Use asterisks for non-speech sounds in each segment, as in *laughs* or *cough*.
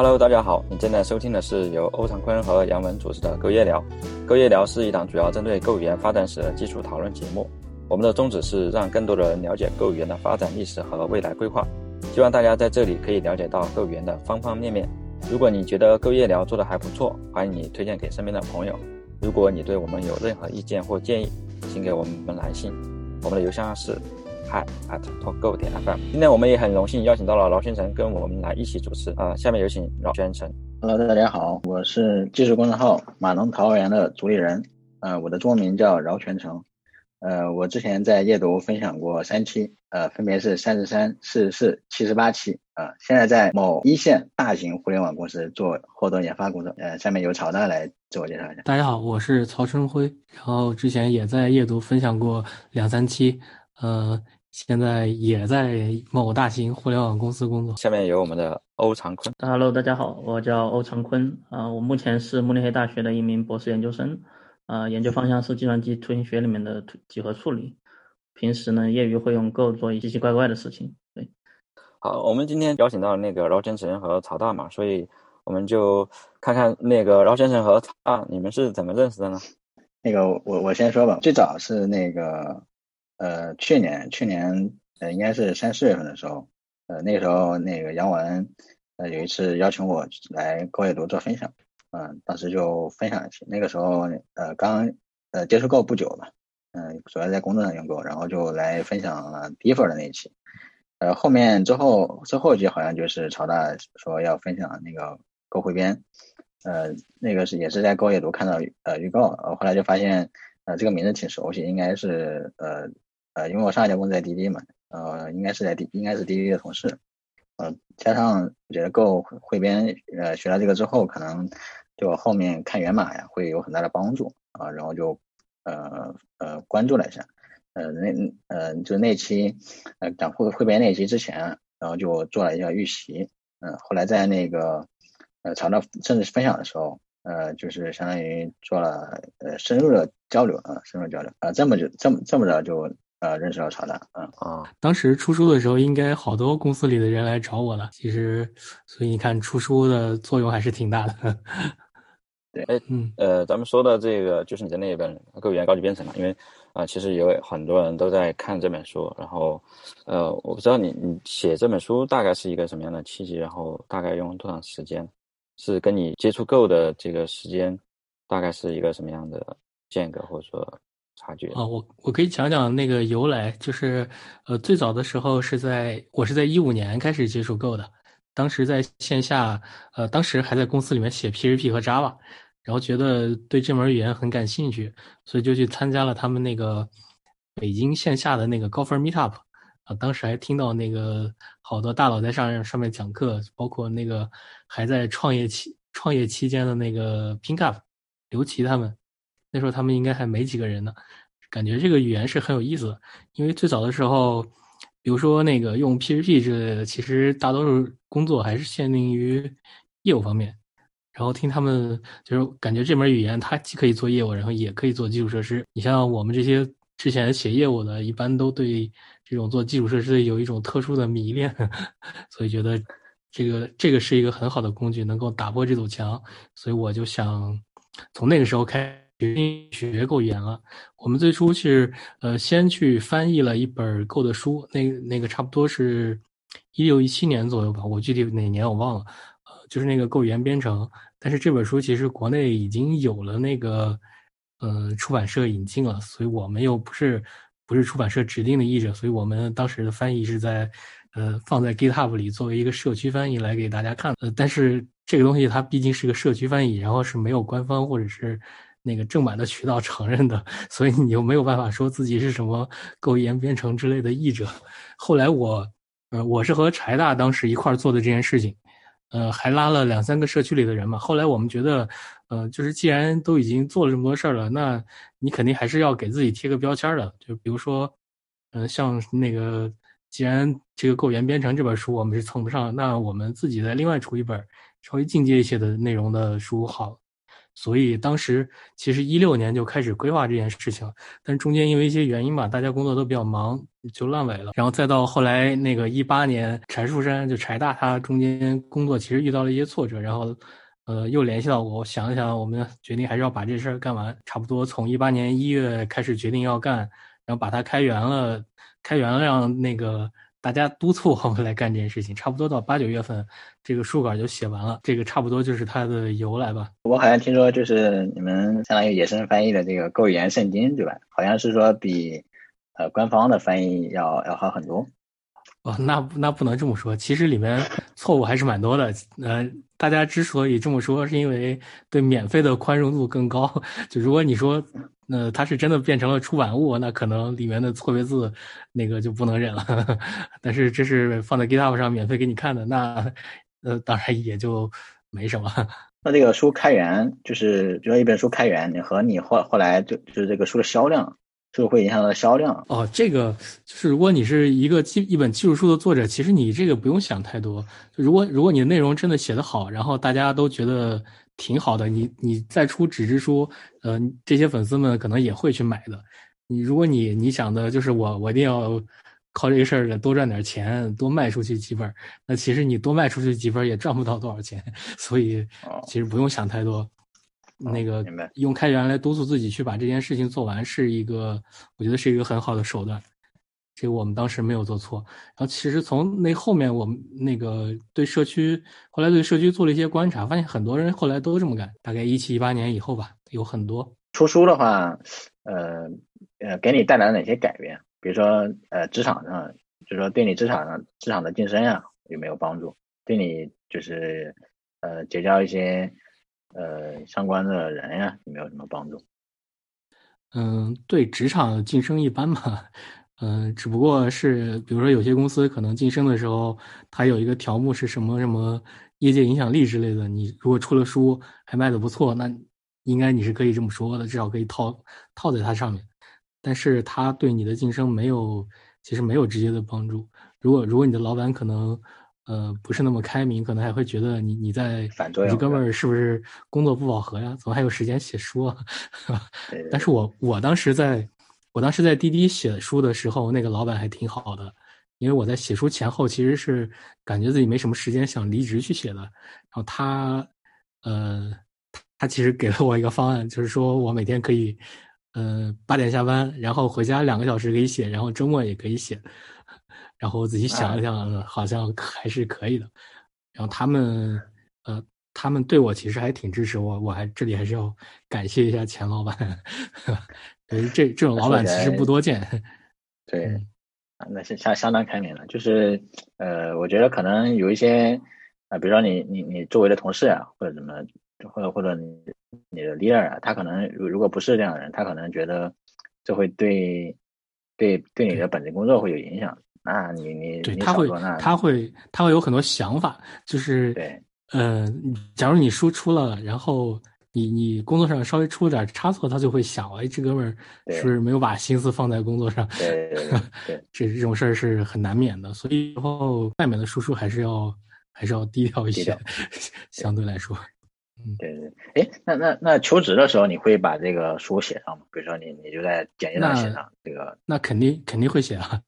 Hello，大家好，你正在收听的是由欧长坤和杨文主持的《购业聊》。《购业聊》是一档主要针对购语言发展史的基础讨论节目。我们的宗旨是让更多的人了解购语言的发展历史和未来规划。希望大家在这里可以了解到购语言的方方面面。如果你觉得《购业聊》做的还不错，欢迎你推荐给身边的朋友。如果你对我们有任何意见或建议，请给我们来信。我们的邮箱是。Hi at talkgo 点 fm。今天我们也很荣幸邀请到了饶宣成跟我们来一起主持啊。下面有请饶宣成。Hello，大家好，我是技术公众号马龙桃花源的主理人。呃，我的中文名叫饶全成。呃，我之前在夜读分享过三期，呃，分别是三十三、四十四、七十八期。呃，现在在某一线大型互联网公司做获得研发工作。呃，下面由曹大来自我介绍一下。大家好，我是曹春辉。然后之前也在夜读分享过两三期。呃。现在也在某大型互联网公司工作。下面有我们的欧长坤。Hello，大家好，我叫欧长坤啊，我目前是慕尼黑大学的一名博士研究生，啊，研究方向是计算机图形学里面的几何处理。平时呢，业余会用 Go 做一些奇奇怪怪的事情。对，好，我们今天邀请到那个饶先生和曹大嘛，所以我们就看看那个饶先生和曹大，你们是怎么认识的呢？那个我我先说吧，最早是那个。呃，去年去年呃，应该是三四月份的时候，呃，那个时候那个杨文呃有一次邀请我来高阅读做分享，嗯，当时就分享一期。那个时候呃刚呃接触够不久吧，嗯，主要在工作上用够，然后就来分享了 Differ 的那一期。呃，后面之后之后就好像就是朝大说要分享那个购汇编，呃，那个是也是在购阅读看到呃预告，呃，后来就发现呃这个名字挺熟悉，应该是呃。呃，因为我上一家公司在滴滴嘛，呃，应该是在滴，应该是滴滴的同事，呃，加上我觉得 Go 汇编，呃，学了这个之后，可能对我后面看源码呀会有很大的帮助啊，然后就呃呃关注了一下，呃那呃就那期呃讲汇汇编那期之前，然后就做了一下预习，嗯，后来在那个呃查到正式分享的时候，呃，就是相当于做了呃深入的交流啊，深入交流。啊，这么就这么这么着就。呃，认识了乔丹，嗯啊，当时出书的时候，应该好多公司里的人来找我了。其实，所以你看，出书的作用还是挺大的。*laughs* 对，哎，嗯，呃，咱们说的这个就是你的那一本《购物员高级编程》嘛，因为啊，其实有很多人都在看这本书。然后，呃，我不知道你你写这本书大概是一个什么样的契机，然后大概用多长时间？是跟你接触 Go 的这个时间大概是一个什么样的间隔，或者说？差距啊，我我可以讲讲那个由来，就是呃，最早的时候是在我是在一五年开始接触 Go 的，当时在线下，呃，当时还在公司里面写 PHP 和 Java，然后觉得对这门语言很感兴趣，所以就去参加了他们那个北京线下的那个高分 Meetup，啊，当时还听到那个好多大佬在上上面讲课，包括那个还在创业期创业期间的那个 Pinkup 刘琦他们。那时候他们应该还没几个人呢，感觉这个语言是很有意思的。因为最早的时候，比如说那个用 PHP 之类的，其实大多数工作还是限定于业务方面。然后听他们就是感觉这门语言它既可以做业务，然后也可以做基础设施。你像我们这些之前写业务的，一般都对这种做基础设施有一种特殊的迷恋，*laughs* 所以觉得这个这个是一个很好的工具，能够打破这堵墙。所以我就想从那个时候开。决定学够语言了。我们最初是呃，先去翻译了一本够的书，那那个差不多是一六一七年左右吧，我具体哪年我忘了。呃，就是那个够语言编程。但是这本书其实国内已经有了那个呃出版社引进了，所以我们又不是不是出版社指定的译者，所以我们当时的翻译是在呃放在 GitHub 里作为一个社区翻译来给大家看。呃，但是这个东西它毕竟是个社区翻译，然后是没有官方或者是。那个正版的渠道承认的，所以你又没有办法说自己是什么购言编程之类的译者。后来我，呃，我是和柴大当时一块儿做的这件事情，呃，还拉了两三个社区里的人嘛。后来我们觉得，呃，就是既然都已经做了这么多事儿了，那你肯定还是要给自己贴个标签的。就比如说，嗯，像那个，既然这个购言编程这本书我们是蹭不上，那我们自己再另外出一本稍微进阶一些的内容的书好。所以当时其实一六年就开始规划这件事情，但中间因为一些原因吧，大家工作都比较忙，就烂尾了。然后再到后来那个一八年，柴树山就柴大他中间工作其实遇到了一些挫折，然后呃又联系到我，想了想，我们决定还是要把这事儿干完。差不多从一八年一月开始决定要干，然后把它开源了，开源了让那个。大家督促我们来干这件事情，差不多到八九月份，这个书稿就写完了。这个差不多就是它的由来吧。我好像听说，就是你们相当于野生翻译的这个《构语言圣经》，对吧？好像是说比呃官方的翻译要要好很多。哦，那那不能这么说，其实里面错误还是蛮多的。呃，大家之所以这么说，是因为对免费的宽容度更高。*laughs* 就如果你说，那它是真的变成了出版物，那可能里面的错别字那个就不能忍了。*laughs* 但是这是放在 GitHub 上免费给你看的，那呃当然也就没什么。*laughs* 那这个书开源，就是比如说一本书开源，你和你后后来就就是这个书的销量。是会影响到销量哦。这个就是如果你是一个技一本技术书的作者，其实你这个不用想太多。如果如果你的内容真的写得好，然后大家都觉得挺好的，你你再出纸质书，呃，这些粉丝们可能也会去买的。你如果你你想的就是我我一定要靠这个事儿多赚点钱，多卖出去几本，那其实你多卖出去几本也赚不到多少钱。*laughs* 所以其实不用想太多。那个用开源来督促自己去把这件事情做完，是一个我觉得是一个很好的手段。这个我们当时没有做错。然后其实从那后面，我们那个对社区后来对社区做了一些观察，发现很多人后来都这么干。大概一七一八年以后吧，有很多出书的话，呃呃，给你带来了哪些改变？比如说呃，职场上，就说对你职场上职场的晋升呀有没有帮助？对你就是呃结交一些。呃，相关的人呀，有没有什么帮助？嗯，对职场晋升一般吧。嗯，只不过是，比如说有些公司可能晋升的时候，它有一个条目是什么什么业界影响力之类的。你如果出了书还卖的不错，那应该你是可以这么说的，至少可以套套在它上面。但是它对你的晋升没有，其实没有直接的帮助。如果如果你的老板可能。呃，不是那么开明，可能还会觉得你你在反作用，这哥们儿是不是工作不饱和呀？怎么还有时间写书啊？*laughs* 但是我我当时在，我当时在滴滴写书的时候，那个老板还挺好的，因为我在写书前后其实是感觉自己没什么时间，想离职去写的。然后他，呃，他其实给了我一个方案，就是说我每天可以，呃，八点下班，然后回家两个小时可以写，然后周末也可以写。然后我仔细想了想，好像还是可以的。然后他们，呃，他们对我其实还挺支持我，我还这里还是要感谢一下钱老板。对，这这种老板其实不多见。*laughs* 对，啊，那是相相当开明了。就是，呃，我觉得可能有一些，啊，比如说你你你周围的同事啊，或者怎么，或者或者你你的 leader 啊，他可能如如果不是这样的人，他可能觉得这会对对对你的本职工作会有影响。啊，你你对他会他会他会有很多想法，就是对，呃，假如你输出了，然后你你工作上稍微出了点差错，他就会想，哎，这哥们儿是不是没有把心思放在工作上？对对，*laughs* 这这种事儿是很难免的，所以以后外面的输出还是要还是要低调一些，相对来说，嗯，对对，哎，那那那求职的时候，你会把这个书写上吗？比如说你你就在简介上写上这个，那肯定肯定会写啊。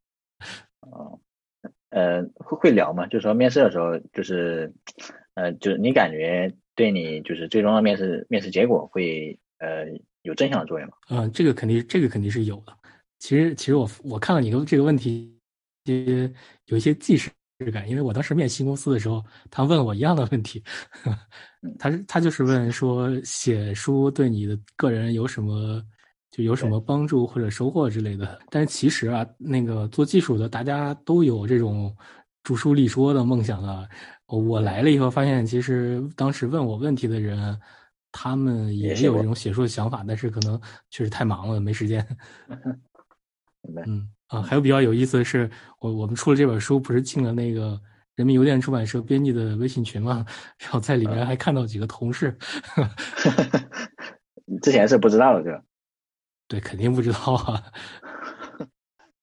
哦，呃，会会聊吗？就是说面试的时候，就是，呃，就是你感觉对你就是最终的面试面试结果会呃有正向的作用吗？嗯，这个肯定这个肯定是有的。其实其实我我看了你的这个问题，些有一些既视感，因为我当时面新公司的时候，他问我一样的问题，*laughs* 他是他就是问说写书对你的个人有什么？就有什么帮助或者收获之类的，但是其实啊，那个做技术的大家都有这种著书立说的梦想啊。我来了以后发现，其实当时问我问题的人，他们也有这种写书的想法，但是可能确实太忙了，没时间。*laughs* 嗯啊，还有比较有意思的是，我我们出了这本书，不是进了那个人民邮电出版社编辑的微信群嘛，*laughs* 然后在里面还看到几个同事。*laughs* 之前是不知道的，对吧？对，肯定不知道啊。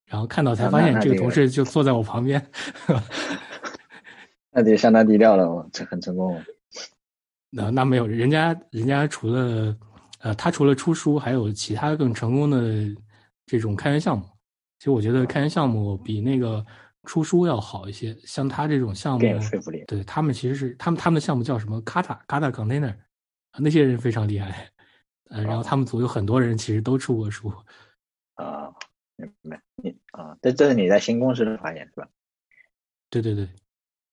然后看到才发现，这个同事就坐在我旁边。那得相当低调了，这很成功。那那没有，人家人家除了呃，他除了出书，还有其他更成功的这种开源项目。其实我觉得开源项目比那个出书要好一些。像他这种项目，更有说服力。对他们其实是他们他们的项目叫什么？Kata Kata Container，那些人非常厉害。呃，然后他们组有很多人其实都出过书。啊，明白。你啊，这这是你在新公司的发现是吧？对对对。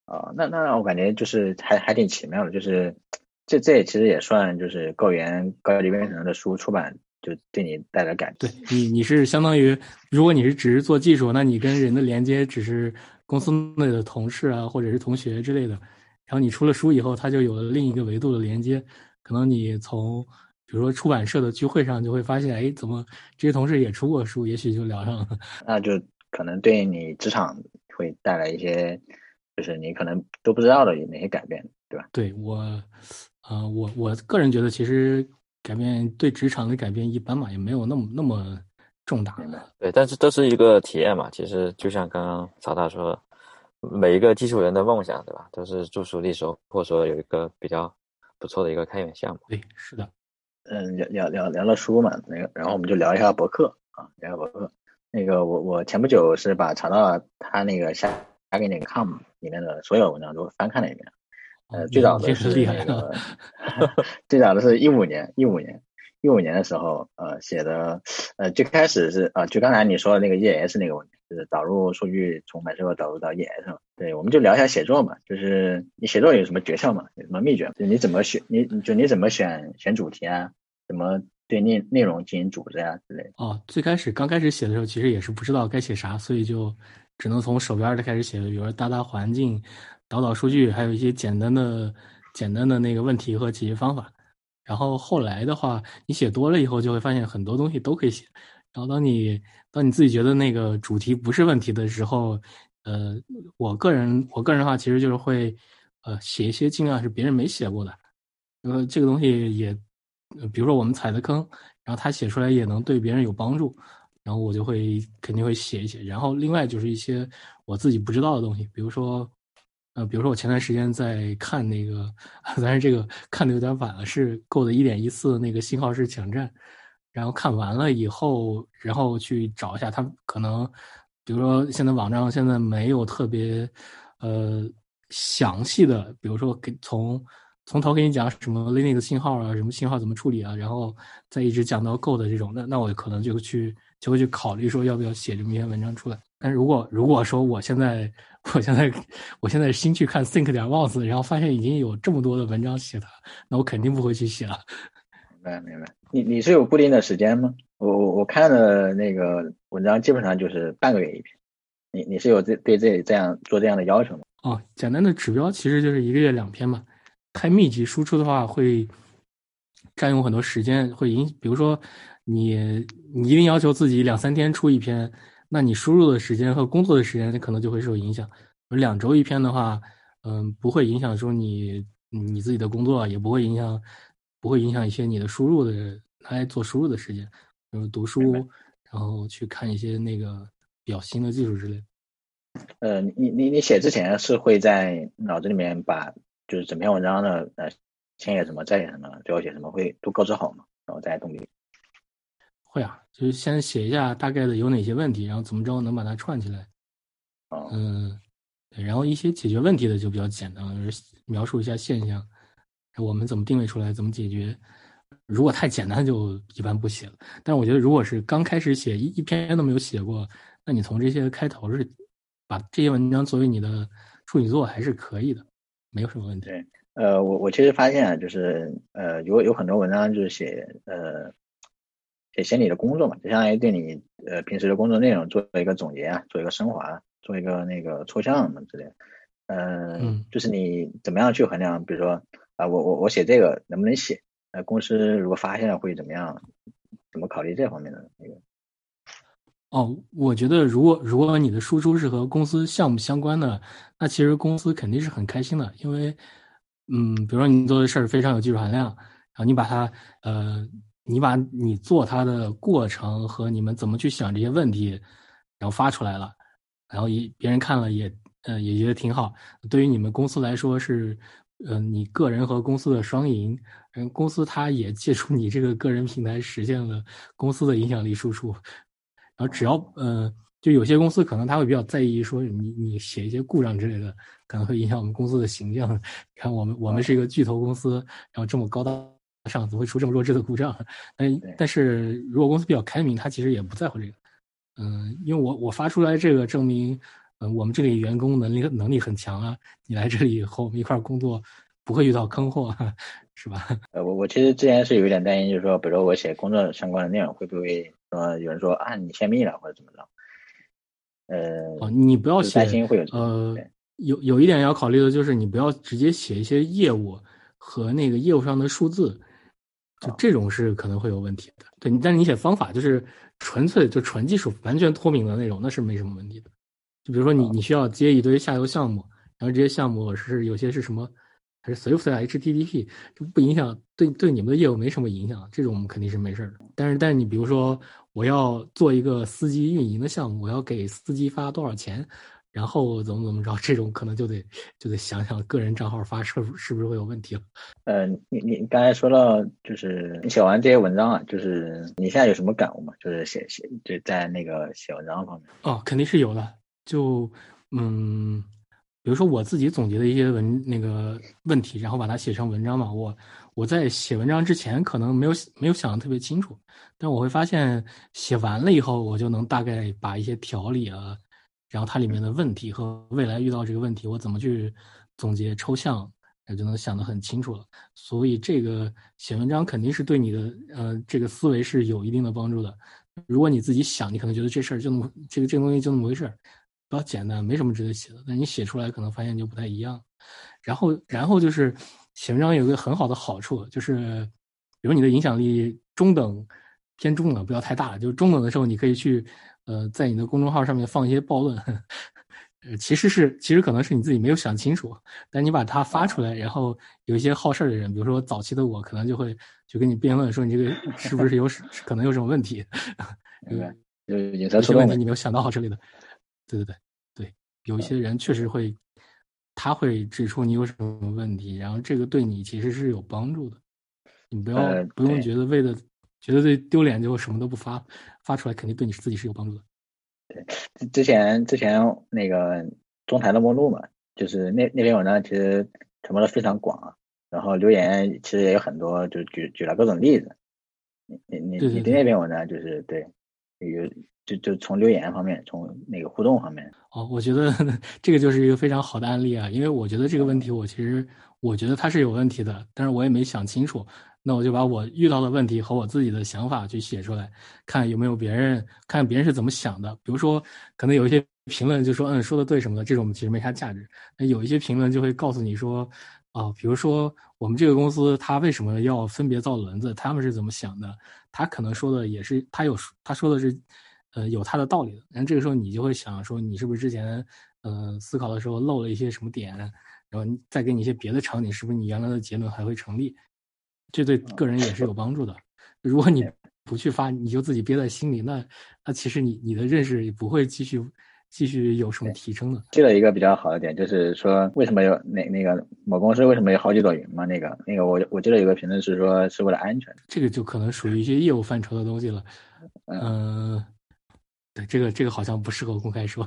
啊，那那我感觉就是还还挺奇妙的，就是这这也其实也算就是高原高级编程的书出版就对你带来感对你你是相当于如果你是只是做技术，那你跟人的连接只是公司内的同事啊或者是同学之类的，然后你出了书以后，它就有了另一个维度的连接，可能你从比如说出版社的聚会上就会发现，哎，怎么这些同事也出过书，也许就聊上了，那就可能对你职场会带来一些。就是你可能都不知道的有哪些改变，对吧？对我，呃，我我个人觉得，其实改变对职场的改变一般嘛，也没有那么那么重大。对，但是都是一个体验嘛。其实就像刚刚曹大说，每一个技术人的梦想，对吧？都是助书立手，或者说有一个比较不错的一个开源项目。对，是的。嗯，聊聊聊聊了书嘛，那个，然后我们就聊一下博客啊，聊下博客。那个，我我前不久是把查到他那个下。发给那个 com 里面的所有文章都翻看了一遍，呃，最早的是那个，*laughs* 最早的是一五年，一五年，一五年的时候，呃，写的，呃，最开始是啊，就刚才你说的那个 ES 那个问题，就是导入数据从 MySQL 导入到 ES 嘛。对，我们就聊一下写作嘛，就是你写作有什么诀窍嘛，有什么秘诀？就你怎么选，你就你怎么选选主题啊？怎么对内内容进行组织啊之类的？哦，最开始刚开始写的时候，其实也是不知道该写啥，所以就。只能从手边的开始写，比如说搭搭环境、导导数据，还有一些简单的、简单的那个问题和解决方法。然后后来的话，你写多了以后，就会发现很多东西都可以写。然后当你当你自己觉得那个主题不是问题的时候，呃，我个人我个人的话，其实就是会呃写一些尽量是别人没写过的，呃，这个东西也，比如说我们踩的坑，然后他写出来也能对别人有帮助。然后我就会肯定会写一写，然后另外就是一些我自己不知道的东西，比如说，呃，比如说我前段时间在看那个，*laughs* 但是这个看的有点晚了，是 Go 的一点一四那个信号式抢占，然后看完了以后，然后去找一下，它可能，比如说现在网上现在没有特别，呃，详细的，比如说给从从头给你讲什么 Linux 信号啊，什么信号怎么处理啊，然后再一直讲到 Go 的这种，那那我可能就去。就会去考虑说要不要写这么一篇文章出来。但如果如果说我现在我现在我现在新去看 think 点 was，然后发现已经有这么多的文章写了，那我肯定不会去写了。*laughs* 明白明白。你你是有固定的时间吗？我我我看的那个文章基本上就是半个月一篇。你你是有这对这这样做这样的要求吗？哦，简单的指标其实就是一个月两篇嘛。太密集输出的话会占用很多时间，会影比如说。你你一定要求自己两三天出一篇，那你输入的时间和工作的时间可能就会受影响。而两周一篇的话，嗯，不会影响说你你自己的工作，也不会影响不会影响一些你的输入的来做输入的时间，比如读书，然后去看一些那个比较新的技术之类。呃，你你你写之前是会在脑子里面把就是整篇文章的呃先写什么，再写什么，最后写什么，会都构思好嘛，然后再动笔。会啊，就是先写一下大概的有哪些问题，然后怎么着能把它串起来。嗯，然后一些解决问题的就比较简单，就是描述一下现象，我们怎么定位出来，怎么解决。如果太简单，就一般不写了。但是我觉得，如果是刚开始写一一篇都没有写过，那你从这些开头是把这些文章作为你的处女作还是可以的，没有什么问题。对，呃，我我其实发现啊，就是呃，有有很多文章就是写呃。写写你的工作嘛，就相当于对你呃平时的工作内容做一个总结啊，做一个升华，做一个那个抽象什么之类。嗯，就是你怎么样去衡量，比如说啊，我我我写这个能不能写？呃，公司如果发现了会怎么样？怎么考虑这方面的那个？哦，我觉得如果如果你的输出是和公司项目相关的，那其实公司肯定是很开心的，因为嗯，比如说你做的事儿非常有技术含量，然后你把它呃。你把你做它的过程和你们怎么去想这些问题，然后发出来了，然后一别人看了也呃也觉得挺好。对于你们公司来说是呃，你个人和公司的双赢，嗯，公司它也借助你这个个人平台实现了公司的影响力输出。然后只要呃，就有些公司可能他会比较在意说你你写一些故障之类的，可能会影响我们公司的形象。看我们我们是一个巨头公司，然后这么高大上，怎么会出这么弱智的故障？但但是如果公司比较开明，他其实也不在乎这个。嗯，因为我我发出来这个证明。嗯，我们这里员工能力能力很强啊，你来这里和我们一块工作，不会遇到坑货，是吧？呃，我我其实之前是有一点担心，就是说，比如说我写工作相关的内容，会不会说有人说啊你泄密了或者怎么着？呃，哦，你不要担心会有呃，有有一点要考虑的就是你不要直接写一些业务和那个业务上的数字，就这种是可能会有问题的。对，但是你写方法就是纯粹就纯技术完全脱敏的那种，那是没什么问题的。就比如说你你需要接一堆下游项目，然后这些项目是有些是什么，还是 Swift 啊 HTTP，就不影响对对你们的业务没什么影响，这种肯定是没事的。但是但是你比如说我要做一个司机运营的项目，我要给司机发多少钱，然后怎么怎么着，这种可能就得就得想想个人账号发是是不是会有问题了。呃，你你刚才说到就是你写完这些文章啊，就是你现在有什么感悟吗？就是写写就在那个写文章方面。哦，肯定是有的。就嗯，比如说我自己总结的一些文那个问题，然后把它写成文章嘛。我我在写文章之前可能没有没有想的特别清楚，但我会发现写完了以后，我就能大概把一些条理啊，然后它里面的问题和未来遇到这个问题，我怎么去总结抽象，那就能想得很清楚了。所以这个写文章肯定是对你的呃这个思维是有一定的帮助的。如果你自己想，你可能觉得这事儿就那么这个这个东西就那么回事儿。比较简单，没什么值得写的。但你写出来可能发现就不太一样。然后，然后就是写文章有一个很好的好处，就是比如你的影响力中等偏中等，不要太大。就是中等的时候，你可以去呃在你的公众号上面放一些暴论。*laughs* 呃，其实是其实可能是你自己没有想清楚，但你把它发出来，然后有一些好事儿的人，比如说早期的我，可能就会就跟你辩论说你这个是不是有可能有什么问题？*laughs* 对，有有些问题你没有想到好之类的。对对对对，有一些人确实会，他会指出你有什么问题，然后这个对你其实是有帮助的。你不要不用觉得为了觉得对丢脸就什么都不发，发出来肯定对你自己是有帮助的。对，之前之前那个中台的目录嘛，就是那那篇文章其实传播的非常广啊，然后留言其实也有很多，就举举了各种例子。你你你你的那篇文章就是对有。就就从留言方面，从那个互动方面，哦，我觉得 *laughs* 这个就是一个非常好的案例啊。因为我觉得这个问题，我其实我觉得它是有问题的，但是我也没想清楚。那我就把我遇到的问题和我自己的想法去写出来，看有没有别人，看别人是怎么想的。比如说，可能有一些评论就说，嗯，说的对什么的，这种其实没啥价值。那有一些评论就会告诉你说，啊，比如说我们这个公司它为什么要分别造轮子，他们是怎么想的？他可能说的也是，他有他说的是。呃，有他的道理的。然后这个时候你就会想说，你是不是之前，呃，思考的时候漏了一些什么点？然后再给你一些别的场景，是不是你原来的结论还会成立？这对个人也是有帮助的。如果你不去发，你就自己憋在心里，那那其实你你的认识也不会继续继续有什么提升的。记得一个比较好的点，就是说为什么有那那个某公司为什么有好几朵云嘛？那个那个我我记得有个评论是说是为了安全。这个就可能属于一些业务范畴的东西了。嗯。对这个这个好像不适合公开说，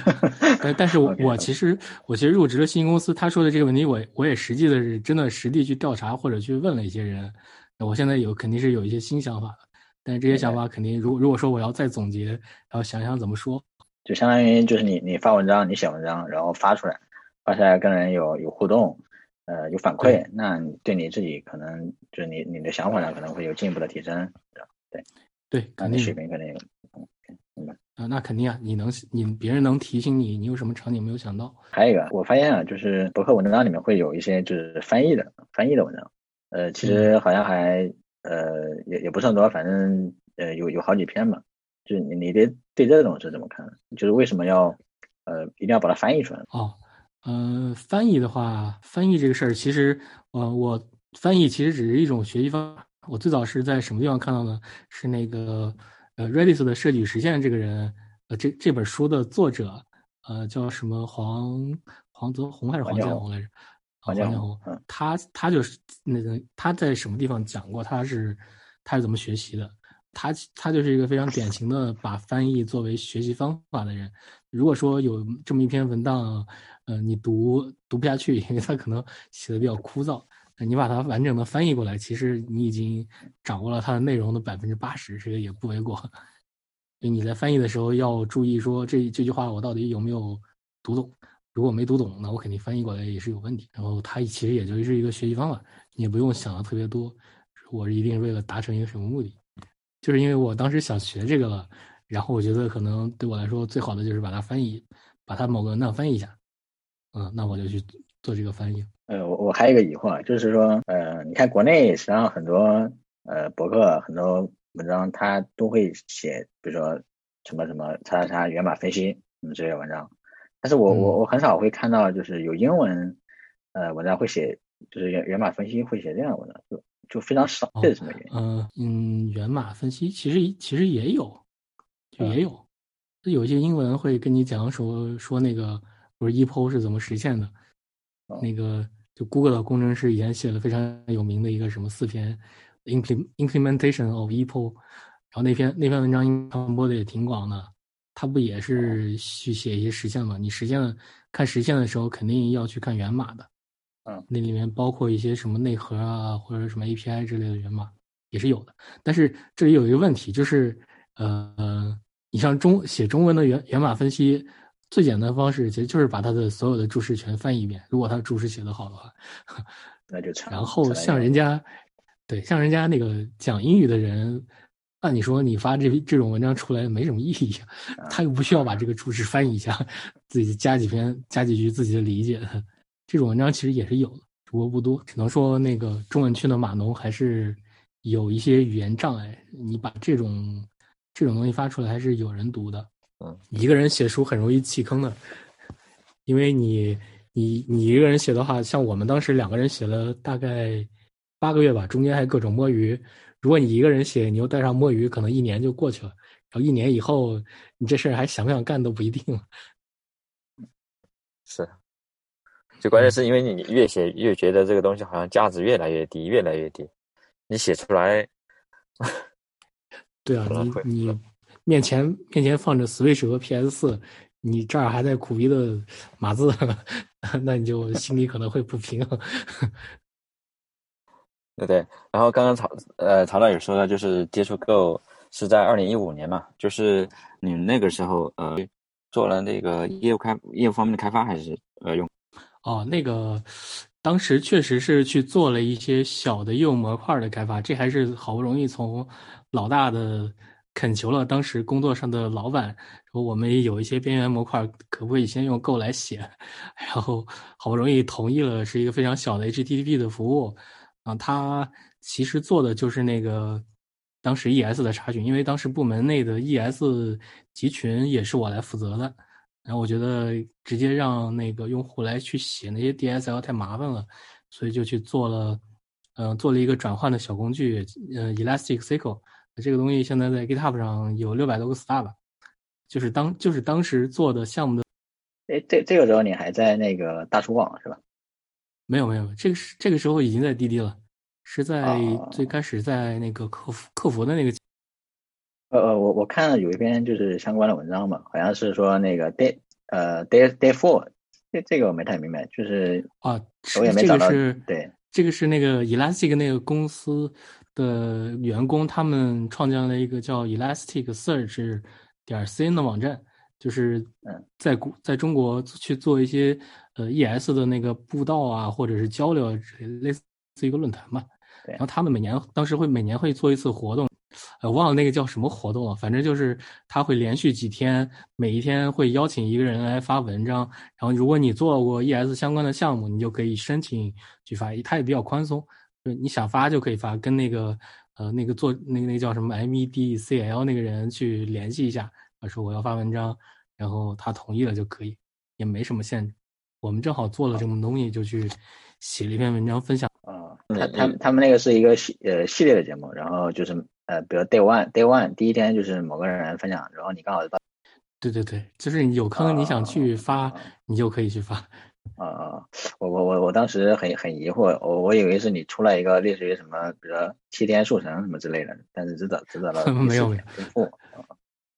*laughs* 但但是我我其实我其实入职了新公司，他说的这个问题，我我也实际的是真的实地去调查或者去问了一些人，我现在有肯定是有一些新想法的，但是这些想法肯定如如果说我要再总结，然后想想怎么说，就相当于就是你你发文章，你写文章，然后发出来，发出来跟人有有互动，呃有反馈，那你对你自己可能就是你你的想法上可能会有进一步的提升，对。对，那你水平肯定有。啊，那肯定啊！你能，你别人能提醒你，你有什么场景没有想到？还有一个，我发现啊，就是博客文章里面会有一些就是翻译的翻译的文章，呃，其实好像还呃也也不算多，反正呃有有好几篇吧。就是你你对对这种是怎么看？就是为什么要呃一定要把它翻译出来？哦，嗯，翻译的话，翻译这个事儿，其实呃我翻译其实只是一种学习方法。我最早是在什么地方看到呢？是那个。呃，Redis 的设计与实现这个人，呃，这这本书的作者，呃，叫什么黄黄泽宏还是黄建宏来着？黄建宏，嗯，他他就是那个他在什么地方讲过他是他是怎么学习的？他他就是一个非常典型的把翻译作为学习方法的人。如果说有这么一篇文档，呃，你读读不下去，因 *laughs* 为他可能写的比较枯燥，你把它完整的翻译过来，其实你已经掌握了它的内容的百分之八十，这个也不为过。所以你在翻译的时候要注意，说这这句话我到底有没有读懂？如果没读懂，那我肯定翻译过来也是有问题。然后它其实也就是一个学习方法，你也不用想的特别多，我一定为了达成一个什么目的。就是因为我当时想学这个了，然后我觉得可能对我来说最好的就是把它翻译，把它某个文档翻译一下，嗯，那我就去做这个翻译。呃，我我还有一个疑惑，就是说，呃，你看国内实际上很多呃博客很多文章，它都会写，比如说什么什么叉叉叉源码分析什么这些文章，但是我我我很少会看到就是有英文呃文章会写，就是源源码分析会写这样的文章，就。就非常少，这是什么原因？嗯嗯，源码分析其实其实也有，就也有，有一些英文会跟你讲说说那个，不是 EPO 是怎么实现的，那个就 Google 的工程师以前写了非常有名的一个什么四篇 implementation of EPO，然后那篇那篇文章传播的也挺广的，他不也是去写一些实现嘛？你实现了看实现的时候，肯定要去看源码的。嗯，那里面包括一些什么内核啊，或者什么 API 之类的源码也是有的。但是这里有一个问题，就是呃，你像中写中文的源源码分析，最简单的方式其实就是把他的所有的注释全翻译一遍。如果他注释写得好的话，*laughs* 那就然后像人家，对，像人家那个讲英语的人，按你说你发这这种文章出来没什么意义，他又不需要把这个注释翻译一下，自己加几篇加几句自己的理解。这种文章其实也是有的，只不过不多。只能说那个中文区的码农还是有一些语言障碍。你把这种这种东西发出来，还是有人读的。嗯，一个人写书很容易弃坑的，因为你你你一个人写的话，像我们当时两个人写了大概八个月吧，中间还各种摸鱼。如果你一个人写，你又带上摸鱼，可能一年就过去了。然后一年以后，你这事儿还想不想干都不一定了。*laughs* 是。最关键是因为你越写越觉得这个东西好像价值越来越低，越来越低。你写出来，*laughs* 对啊，你你面前面前放着 Switch 和 PS 四，你这儿还在苦逼的码字，*laughs* 那你就心里可能会不平衡。对对。然后刚刚曹呃曹导也说了，就是接触 Go 是在二零一五年嘛，就是你那个时候呃做了那个业务开业务方面的开发还是呃用？哦，那个当时确实是去做了一些小的业务模块的开发，这还是好不容易从老大的恳求了当时工作上的老板，说我们有一些边缘模块，可不可以先用 Go 来写？*laughs* 然后好不容易同意了，是一个非常小的 HTTP 的服务啊。他其实做的就是那个当时 ES 的查询，因为当时部门内的 ES 集群也是我来负责的。然后我觉得直接让那个用户来去写那些 DSL 太麻烦了，所以就去做了，嗯，做了一个转换的小工具，呃，Elasticsearch 这个东西现在在 GitHub 上有六百多个 star 吧，就是当就是当时做的项目的。哎，这这个时候你还在那个大厨网是吧？没有没有，这个是这个时候已经在滴滴了，是在最开始在那个客服客服的那个。呃呃，我我看了有一篇就是相关的文章嘛，好像是说那个 day 呃 day day four，这这个我没太明白，就是啊，我也没找到。对，这个是那个 Elastic 那个公司的员工，他们创建了一个叫 Elastic Search 点 cn 的网站，就是在国在中国去做一些呃 ES 的那个布道啊，或者是交流，类似一个论坛嘛。然后他们每年当时会每年会做一次活动。呃，忘了那个叫什么活动了，反正就是他会连续几天，每一天会邀请一个人来发文章，然后如果你做过 ES 相关的项目，你就可以申请去发，他也比较宽松，就你想发就可以发，跟那个呃那个做那个那个叫什么 MEDCL 那个人去联系一下，说我要发文章，然后他同意了就可以，也没什么限制。我们正好做了这么东西，就去写了一篇文章分享。啊，他他他们那个是一个系呃系列的节目，然后就是。呃，比如 day one day one 第一天就是某个人分享，然后你刚好到，对对对，就是你有坑你想去发，你就可以去发，啊啊！我我我我当时很很疑惑，我我以为是你出来一个类似于什么，比如说七天速成什么之类的，但是只找只找了 *laughs* 没有没有天赋啊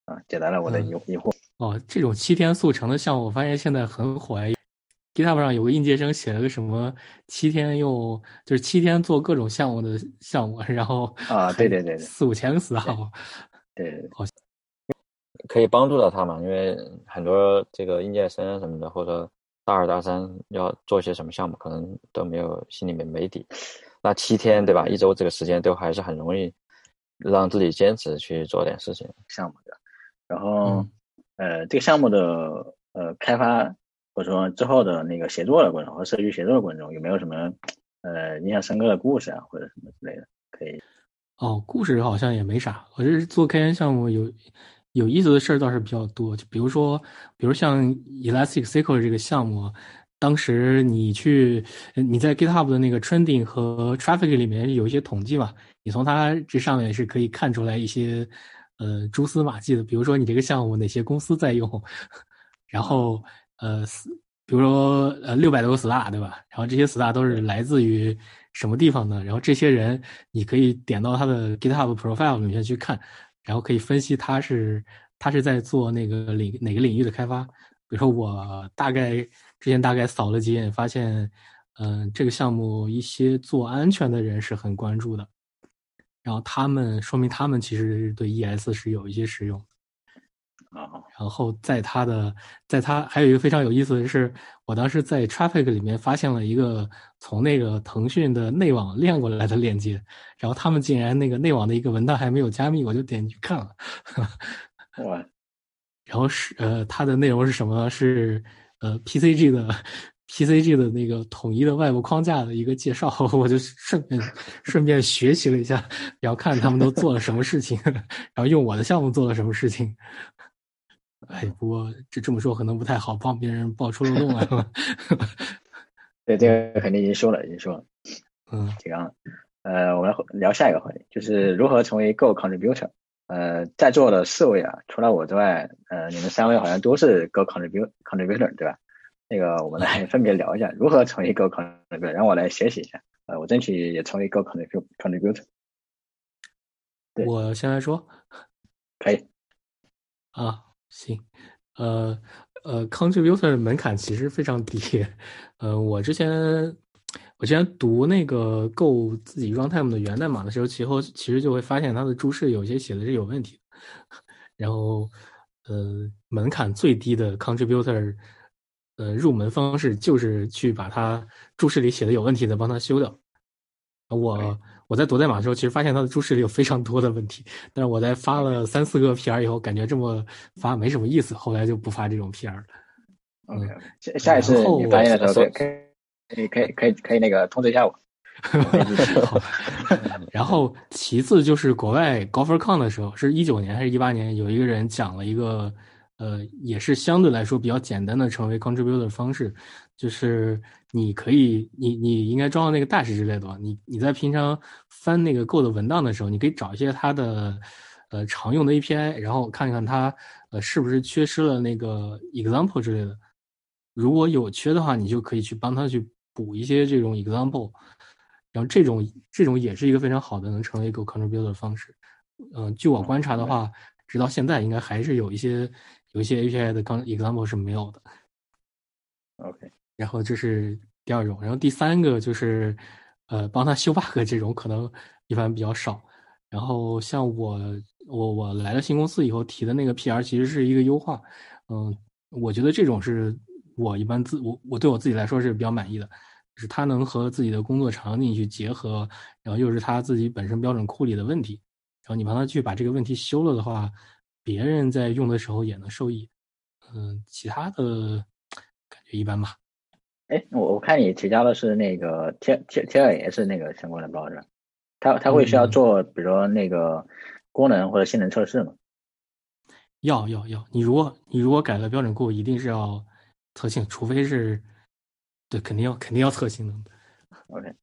啊，解答了我的疑疑惑。哦，这种七天速成的项目，我发现现在很火哎。GitHub 上有个应届生写了个什么七天用，就是七天做各种项目的项目，然后啊，对对对对，四五千个死号，对，好像，可以帮助到他嘛？因为很多这个应届生什么的，或者大二大三要做些什么项目，可能都没有心里面没底。那七天对吧？一周这个时间都还是很容易让自己坚持去做点事情项目的。然后呃，这个项目的呃开发。或者说之后的那个协作的过程和社区协作的过程中，有没有什么呃印象深刻的故事啊，或者什么之类的？可以。哦，故事好像也没啥。我这做开源项目有有意思的事儿倒是比较多，就比如说，比如像 Elasticsearch 这个项目，当时你去你在 GitHub 的那个 Trending 和 Traffic 里面有一些统计嘛，你从它这上面是可以看出来一些呃蛛丝马迹的，比如说你这个项目哪些公司在用，*laughs* 然后。呃，比如说呃六百多个 star 对吧？然后这些 star 都是来自于什么地方呢？然后这些人你可以点到他的 GitHub profile 里面去看，然后可以分析他是他是在做那个领哪个领域的开发。比如说我大概之前大概扫了几眼，发现嗯这个项目一些做安全的人是很关注的，然后他们说明他们其实对 ES 是有一些使用。啊，然后在他的，在他还有一个非常有意思的是，我当时在 Traffic 里面发现了一个从那个腾讯的内网链过来的链接，然后他们竟然那个内网的一个文档还没有加密，我就点进去看了。*laughs* 哇！然后是呃，它的内容是什么？是呃 PCG 的 PCG 的那个统一的外部框架的一个介绍，*laughs* 我就顺便顺便学习了一下，然后看他们都做了什么事情，*laughs* 然后用我的项目做了什么事情。哎，不过这这么说可能不太好，帮别人爆出漏洞来了。*laughs* 对，这个肯定已经说了，已经说了。嗯，这样，呃，我们聊下一个话题，就是如何成为 Go contributor。呃，在座的四位啊，除了我之外，呃，你们三位好像都是 Go contributor contributor，对吧？那个，我们来分别聊一下如何成为 Go contributor，让我来学习一下。呃，我争取也成为 Go contributor。我先来说，可以。啊。行，呃呃，contributor 门槛其实非常低。呃，我之前我之前读那个 Go 自己 runtime 的源代码的时候，其后其实就会发现它的注释有些写的是有问题。然后，呃，门槛最低的 contributor，呃，入门方式就是去把它注释里写的有问题的帮他修掉。我。我在读代码的时候，其实发现它的注释里有非常多的问题，但是我在发了三四个 PR 以后，感觉这么发没什么意思，后来就不发这种 PR 了。OK，下下一次你发现的时候，可以可以可以可以可以那个通知一下我。*laughs* 然后其次就是国外 GopherCon 的时候，是一九年还是一八年，有一个人讲了一个，呃，也是相对来说比较简单的成为 contributor 的方式。就是你可以，你你应该装到那个 Dash 之类的吧？你你在平常翻那个 Go 的文档的时候，你可以找一些它的呃常用的 API，然后看看它呃是不是缺失了那个 example 之类的。如果有缺的话，你就可以去帮他去补一些这种 example。然后这种这种也是一个非常好的能成为 Go contributor 的方式。嗯，据我观察的话，直到现在应该还是有一些有一些 API 的刚 example 是没有的。OK。然后这是第二种，然后第三个就是，呃，帮他修 bug 这种可能一般比较少。然后像我我我来了新公司以后提的那个 PR 其实是一个优化，嗯，我觉得这种是我一般自我我对我自己来说是比较满意的，就是它能和自己的工作场景去结合，然后又是他自己本身标准库里的问题，然后你帮他去把这个问题修了的话，别人在用的时候也能受益。嗯，其他的感觉一般吧。哎，我我看你提交的是那个 T T T 二也是那个相关的包是吧？他他会需要做，比如说那个功能或者性能测试吗？要要要，你如果你如果改了标准库，一定是要测性，除非是，对，肯定要肯定要测性能的。OK，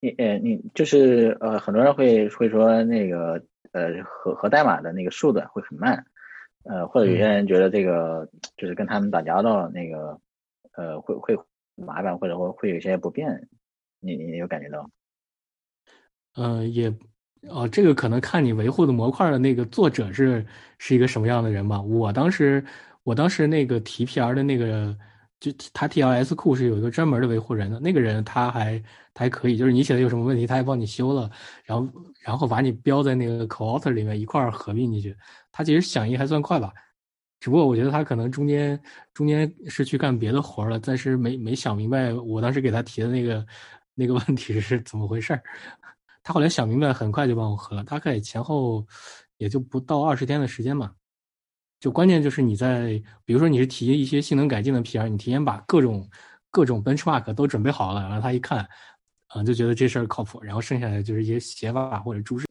你呃你就是呃很多人会会说那个呃核核代码的那个速度会很慢，呃或者有些人觉得这个就是跟他们打交道那个呃会会。麻烦，或者会会有一些不便，你你有感觉到？嗯，也，哦，这个可能看你维护的模块的那个作者是是一个什么样的人吧。我当时，我当时那个 TPR 的那个，就他 TLS 库是有一个专门的维护人的，那个人他还他还可以，就是你写的有什么问题，他还帮你修了，然后然后把你标在那个 coauthor 里面一块合并进去。他其实响应还算快吧，只不过我觉得他可能中间中间是去干别的活了，暂时没没想明白我当时给他提的那个那个问题是怎么回事儿。他后来想明白，很快就帮我合了，大概前后也就不到二十天的时间吧。就关键就是你在，比如说你是提一些性能改进的 PR，你提前把各种各种 benchmark 都准备好了，然后他一看，啊，就觉得这事儿靠谱，然后剩下的就是一些写法或者注释。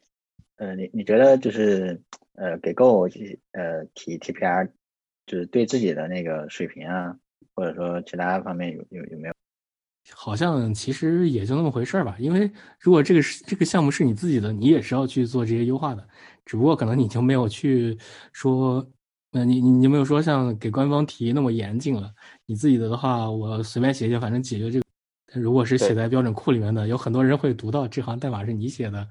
呃，你你觉得就是呃给 Go 呃提 TPR，就是对自己的那个水平啊，或者说其他方面有有有没有？好像其实也就那么回事儿吧，因为如果这个是这个项目是你自己的，你也是要去做这些优化的，只不过可能你就没有去说，那你你你没有说像给官方提那么严谨了。你自己的的话，我随便写写，反正解决这个。如果是写在标准库里面的，有很多人会读到这行代码是你写的。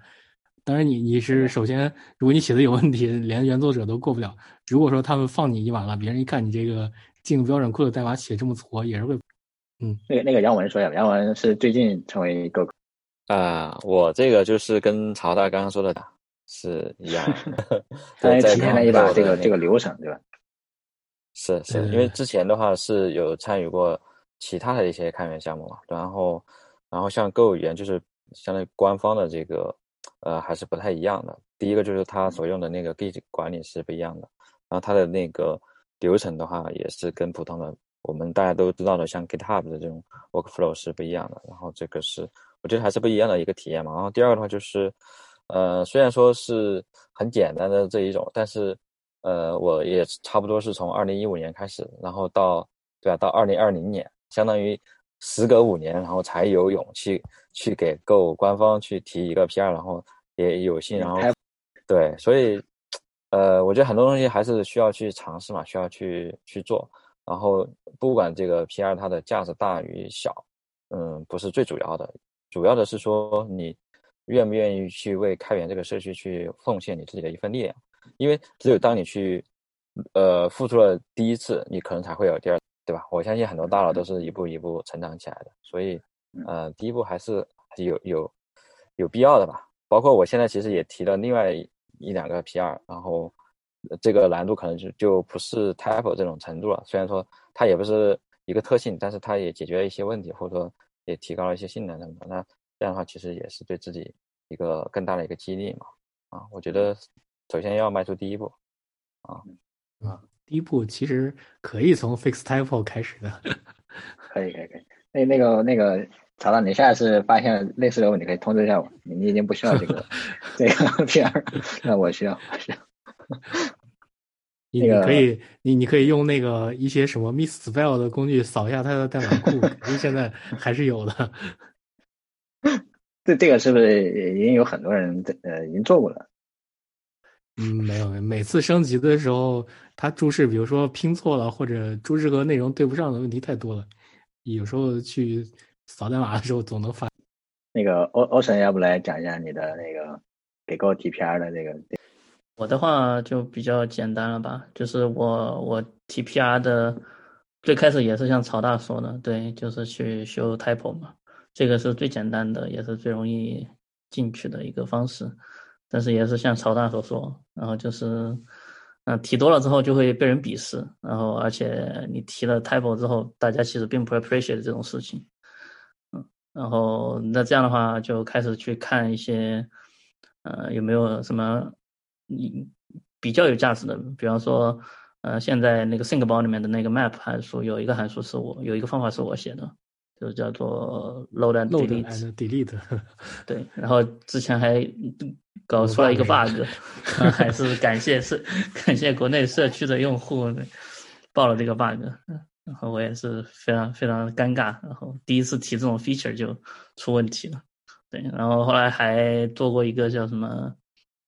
当然，你你是首先，如果你写的有问题，连原作者都过不了。如果说他们放你一马了，别人一看你这个进标准库的代码写这么挫，也是会。嗯，那个那个杨文说一下，杨文是最近成为一个啊，我这个就是跟曹大刚刚说的是一样，*laughs* 他体验了一把这个这个流程，对吧？是是，因为之前的话是有参与过其他的一些开源项目嘛，然后然后像 Go 语言就是相当于官方的这个呃还是不太一样的。第一个就是它所用的那个 Git 管理是不一样的，然后它的那个流程的话也是跟普通的。我们大家都知道的，像 GitHub 的这种 workflow 是不一样的，然后这个是我觉得还是不一样的一个体验嘛。然后第二个的话就是，呃，虽然说是很简单的这一种，但是呃，我也差不多是从二零一五年开始，然后到对啊，到二零二零年，相当于时隔五年，然后才有勇气去给 Go 官方去提一个 PR，然后也有幸，然后对，所以呃，我觉得很多东西还是需要去尝试嘛，需要去去做。然后不管这个 PR 它的价值大与小，嗯，不是最主要的，主要的是说你愿不愿意去为开源这个社区去奉献你自己的一份力量，因为只有当你去呃付出了第一次，你可能才会有第二，对吧？我相信很多大佬都是一步一步成长起来的，所以呃第一步还是有有有必要的吧。包括我现在其实也提了另外一两个 PR，然后。这个难度可能就就不是 Type 这种程度了。虽然说它也不是一个特性，但是它也解决了一些问题，或者说也提高了一些性能什么的。那这样的话，其实也是对自己一个更大的一个激励嘛。啊，我觉得首先要迈出第一步。啊啊，第一步其实可以从 Fix Type 开始的。*laughs* 可以可以可以。那那个那个，曹导，你下次发现类似的问题，可以通知一下我。你你已经不需要这个 *laughs* 这个 PR，那我需要，我需要。你你可以，你你可以用那个一些什么 misspell 的工具扫一下它的代码库，因为现在还是有的。*laughs* 这这个是不是已经有很多人呃已经做过了？嗯，没有，每次升级的时候，它注释比如说拼错了，或者注释和内容对不上的问题太多了，有时候去扫代码的时候总能发。那个欧欧神，要不来讲一下你的那个给 Go TPR 的这个？我的话就比较简单了吧，就是我我 TPR 的最开始也是像曹大说的，对，就是去修 typo 嘛，这个是最简单的，也是最容易进去的一个方式。但是也是像曹大所说，然后就是，嗯，提多了之后就会被人鄙视，然后而且你提了 typo 之后，大家其实并不 appreciate 这种事情，嗯，然后那这样的话就开始去看一些，呃，有没有什么。你比较有价值的，比方说，呃，现在那个 think 包里面的那个 map 函数，有一个函数是我有一个方法是我写的，就叫做 load and delete。delete。对，然后之前还搞出来一个 bug，*laughs* 还是感谢社感谢国内社区的用户报了这个 bug，然后我也是非常非常尴尬，然后第一次提这种 feature 就出问题了，对，然后后来还做过一个叫什么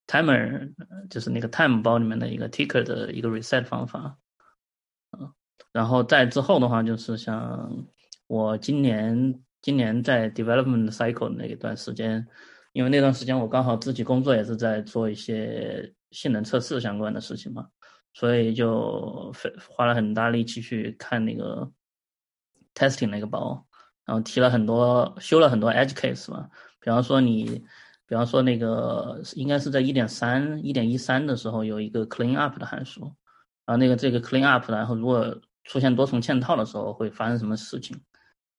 ？Timer 就是那个 Time 包里面的一个 Ticker 的一个 Reset 方法，嗯，然后再之后的话就是像我今年今年在 development cycle 那一段时间，因为那段时间我刚好自己工作也是在做一些性能测试相关的事情嘛，所以就费花了很大力气去看那个 testing 那个包，然后提了很多修了很多 edge case 嘛，比方说你，比方说那个应该是在一点三一点一三的时候有一个 clean up 的函数，然后那个这个 clean up，然后如果出现多重嵌套的时候会发生什么事情？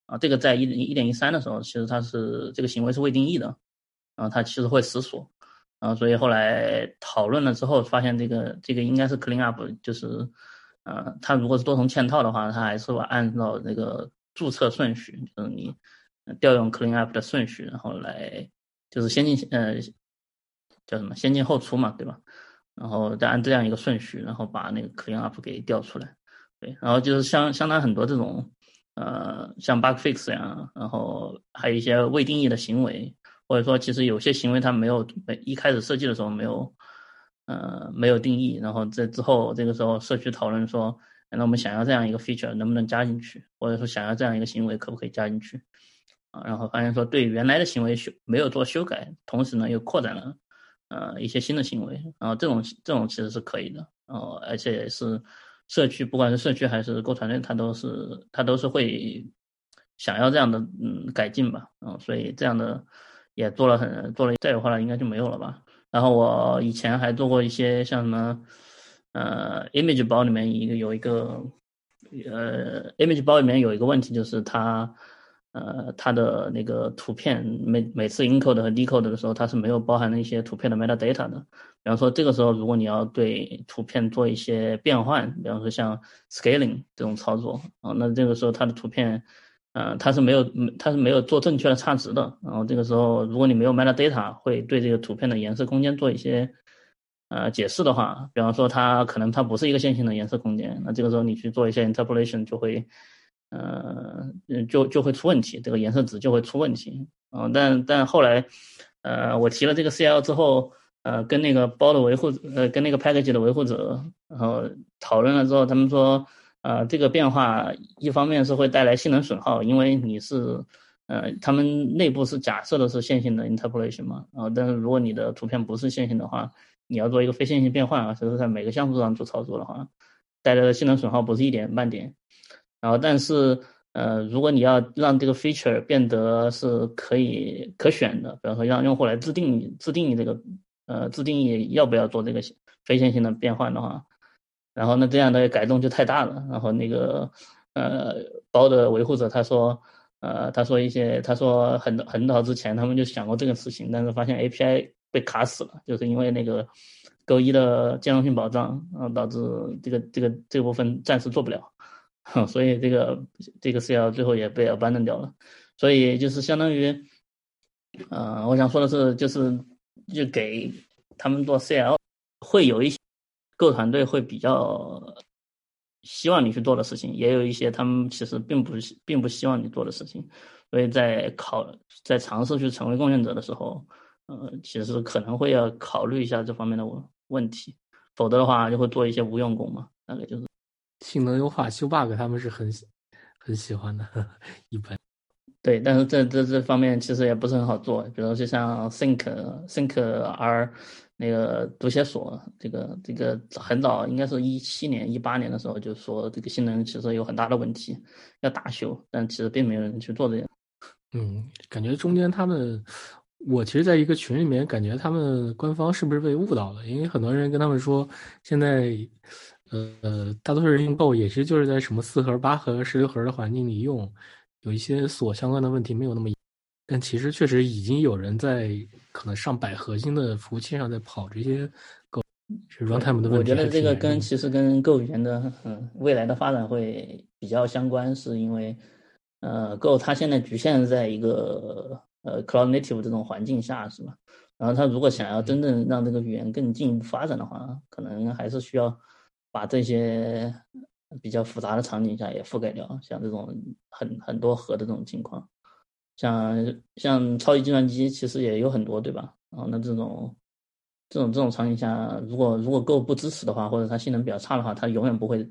啊，这个在一一点一三的时候，其实它是这个行为是未定义的，然后它其实会死锁，啊所以后来讨论了之后，发现这个这个应该是 clean up，就是，呃，它如果是多重嵌套的话，它还是会按照那个注册顺序，就是你调用 clean up 的顺序，然后来就是先进呃叫什么先进后出嘛，对吧？然后再按这样一个顺序，然后把那个 clean up 给调出来，对，然后就是相相当很多这种。呃，像 bug fix 呀，然后还有一些未定义的行为，或者说其实有些行为它没有没一开始设计的时候没有，呃，没有定义，然后在之后这个时候社区讨论说，那我们想要这样一个 feature 能不能加进去，或者说想要这样一个行为可不可以加进去，啊，然后发现说对原来的行为修没有做修改，同时呢又扩展了，呃，一些新的行为，然后这种这种其实是可以的，然后而且也是。社区不管是社区还是 Go 团队，他都是他都是会想要这样的嗯改进吧，嗯，所以这样的也做了很做了，再有后来应该就没有了吧。然后我以前还做过一些像什么呃 image 包里面一个有一个呃 image 包里面有一个问题就是它呃它的那个图片每每次 encode 和 decode 的时候它是没有包含那些图片的 metadata 的。比方说，这个时候如果你要对图片做一些变换，比方说像 scaling 这种操作啊，那这个时候它的图片，呃，它是没有，它是没有做正确的差值的。然后这个时候，如果你没有 metadata，会对这个图片的颜色空间做一些呃解释的话，比方说它可能它不是一个线性的颜色空间，那这个时候你去做一些 interpolation 就会，呃，就就会出问题，这个颜色值就会出问题。啊，但但后来，呃，我提了这个 CL 之后。呃，跟那个包的维护，呃，跟那个 package 的维护者，然后讨论了之后，他们说，呃，这个变化一方面是会带来性能损耗，因为你是，呃，他们内部是假设的是线性的 interpolation 嘛，然后但是如果你的图片不是线性的话，你要做一个非线性变换啊，所以说在每个像素上做操作的话，带来的性能损耗不是一点半点，然后但是，呃，如果你要让这个 feature 变得是可以可选的，比方说让用户来自定自定义这个。呃，自定义要不要做这个非线性的变换的话，然后那这样的改动就太大了。然后那个呃包的维护者他说，呃他说一些他说很很早之前他们就想过这个事情，但是发现 API 被卡死了，就是因为那个 Go 一的兼容性保障，然后导致这个这个这部分暂时做不了，*laughs* 所以这个这个 CL 最后也被 abandon 掉了。所以就是相当于，呃，我想说的是就是。就给他们做 CL，会有一些各团队会比较希望你去做的事情，也有一些他们其实并不并不希望你做的事情，所以在考在尝试去成为贡献者的时候，呃，其实可能会要考虑一下这方面的问问题，否则的话就会做一些无用功嘛，大概就是性能优化修 bug，他们是很很喜欢的，一般。对，但是这这这方面其实也不是很好做，比如就像 Think Think R 那个读写锁，这个这个很早，应该是一七年、一八年的时候就说这个性能其实有很大的问题，要大修，但其实并没有人去做这件。嗯，感觉中间他们，我其实在一个群里面，感觉他们官方是不是被误导了？因为很多人跟他们说，现在呃呃，大多数人用 Go 也是就是在什么四核、八核、十六核的环境里用。有一些锁相关的问题没有那么，但其实确实已经有人在可能上百核心的服务器上在跑这些 Go，是 runtime 的问题。我觉得这个跟其实跟 Go 语言的嗯未来的发展会比较相关，是因为呃 Go 它现在局限在一个呃 Cloud Native 这种环境下是吧？然后它如果想要真正让这个语言更进一步发展的话，可能还是需要把这些。比较复杂的场景下也覆盖掉，像这种很很多核的这种情况，像像超级计算机其实也有很多，对吧？然后那这种这种这种场景下，如果如果 Go 不支持的话，或者它性能比较差的话，它永远不会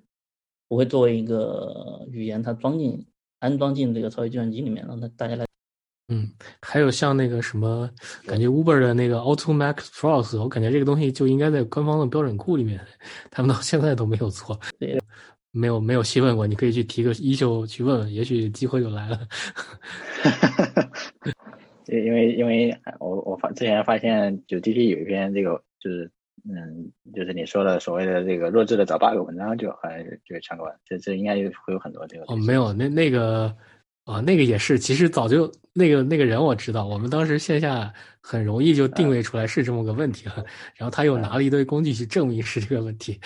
不会作为一个语言它装进安装进这个超级计算机里面，让它大家来。嗯，还有像那个什么，感觉 Uber 的那个 Auto Max Force，我感觉这个东西就应该在官方的标准库里面，他们到现在都没有做，*laughs* 没有没有细问过，你可以去提个衣袖去问问，也许机会就来了。*laughs* 因因为因为我我发之前发现就 D T 有一篇这个就是嗯就是你说的所谓的这个弱智的找 bug 文章，就好像就相关，这这应该会有很多这个哦没有那那个。啊，那个也是，其实早就那个那个人我知道，我们当时线下很容易就定位出来是这么个问题了，*laughs* 然后他又拿了一堆工具去证明是这个问题，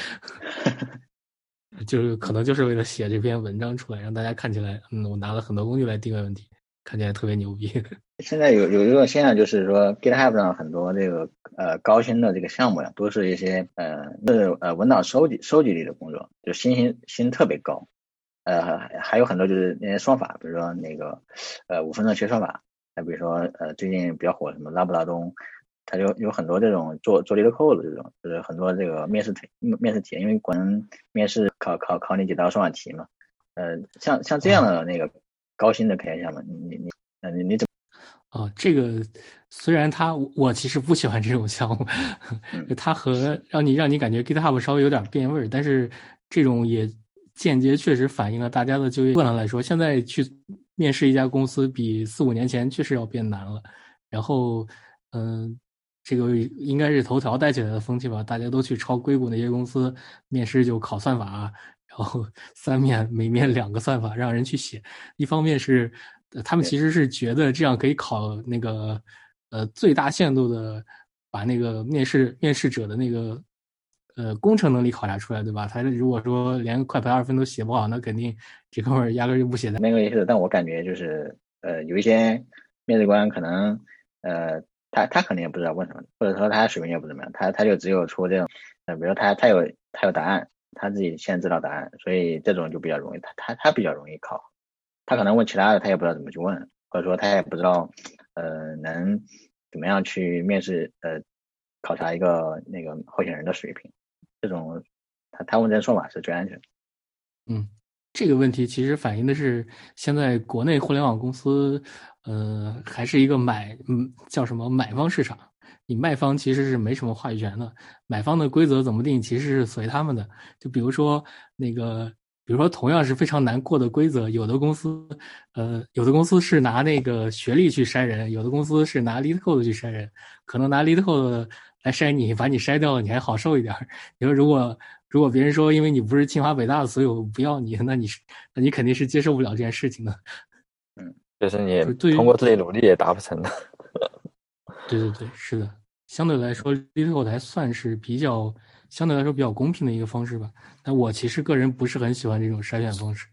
*laughs* 就是可能就是为了写这篇文章出来，让大家看起来，嗯，我拿了很多工具来定位问题，看起来特别牛逼。*laughs* 现在有有一个现象就是说，GitHub 上很多这个呃高薪的这个项目呀，都是一些呃是呃文档收集收集类的工作，就薪薪薪特别高。呃，还有很多就是那些算法，比如说那个，呃，五分钟学算法，还比如说，呃，最近比较火什么拉布拉多，它就有很多这种做做 lead code 的这种，就是很多这个面试题面试题，因为管面试考考考你几道算法题嘛，呃，像像这样的那个高薪的开业项目，你你你，呃，你你怎么？啊，这个虽然他我其实不喜欢这种项目，*laughs* 它和让你让你感觉 GitHub 稍微有点变味儿，但是这种也。间接确实反映了大家的就业。困难来说，现在去面试一家公司比四五年前确实要变难了。然后，嗯，这个应该是头条带起来的风气吧？大家都去抄硅谷那些公司面试就考算法，然后 *laughs* 三面每面两个算法让人去写。一方面是他们其实是觉得这样可以考那个呃最大限度的把那个面试面试者的那个。呃，工程能力考察出来，对吧？他如果说连快排二分都写不好，那肯定 *laughs* 这哥们儿压根就不写的。那个意思，但我感觉就是，呃，有一些面试官可能，呃，他他可能也不知道问什么，或者说他水平也不怎么样，他他就只有出这种，呃，比如他他有他有答案，他自己先知道答案，所以这种就比较容易，他他他比较容易考。他可能问其他的，他也不知道怎么去问，或者说他也不知道，呃，能怎么样去面试，呃，考察一个那个候选人的水平。这种他他问这说法是最安全。嗯，这个问题其实反映的是现在国内互联网公司，呃，还是一个买嗯叫什么买方市场，你卖方其实是没什么话语权的，买方的规则怎么定其实是随他们的。就比如说那个，比如说同样是非常难过的规则，有的公司呃有的公司是拿那个学历去筛人，有的公司是拿 lead code 去筛人，可能拿 lead code。来筛你，把你筛掉了，你还好受一点。你说如果如果别人说因为你不是清华北大的，所以我不要你，那你是那你肯定是接受不了这件事情的。嗯，*laughs* 就是你通过自己努力也达不成的。*laughs* 对对对，是的，相对来说，LeetCode 还算是比较相对来说比较公平的一个方式吧。但我其实个人不是很喜欢这种筛选方式，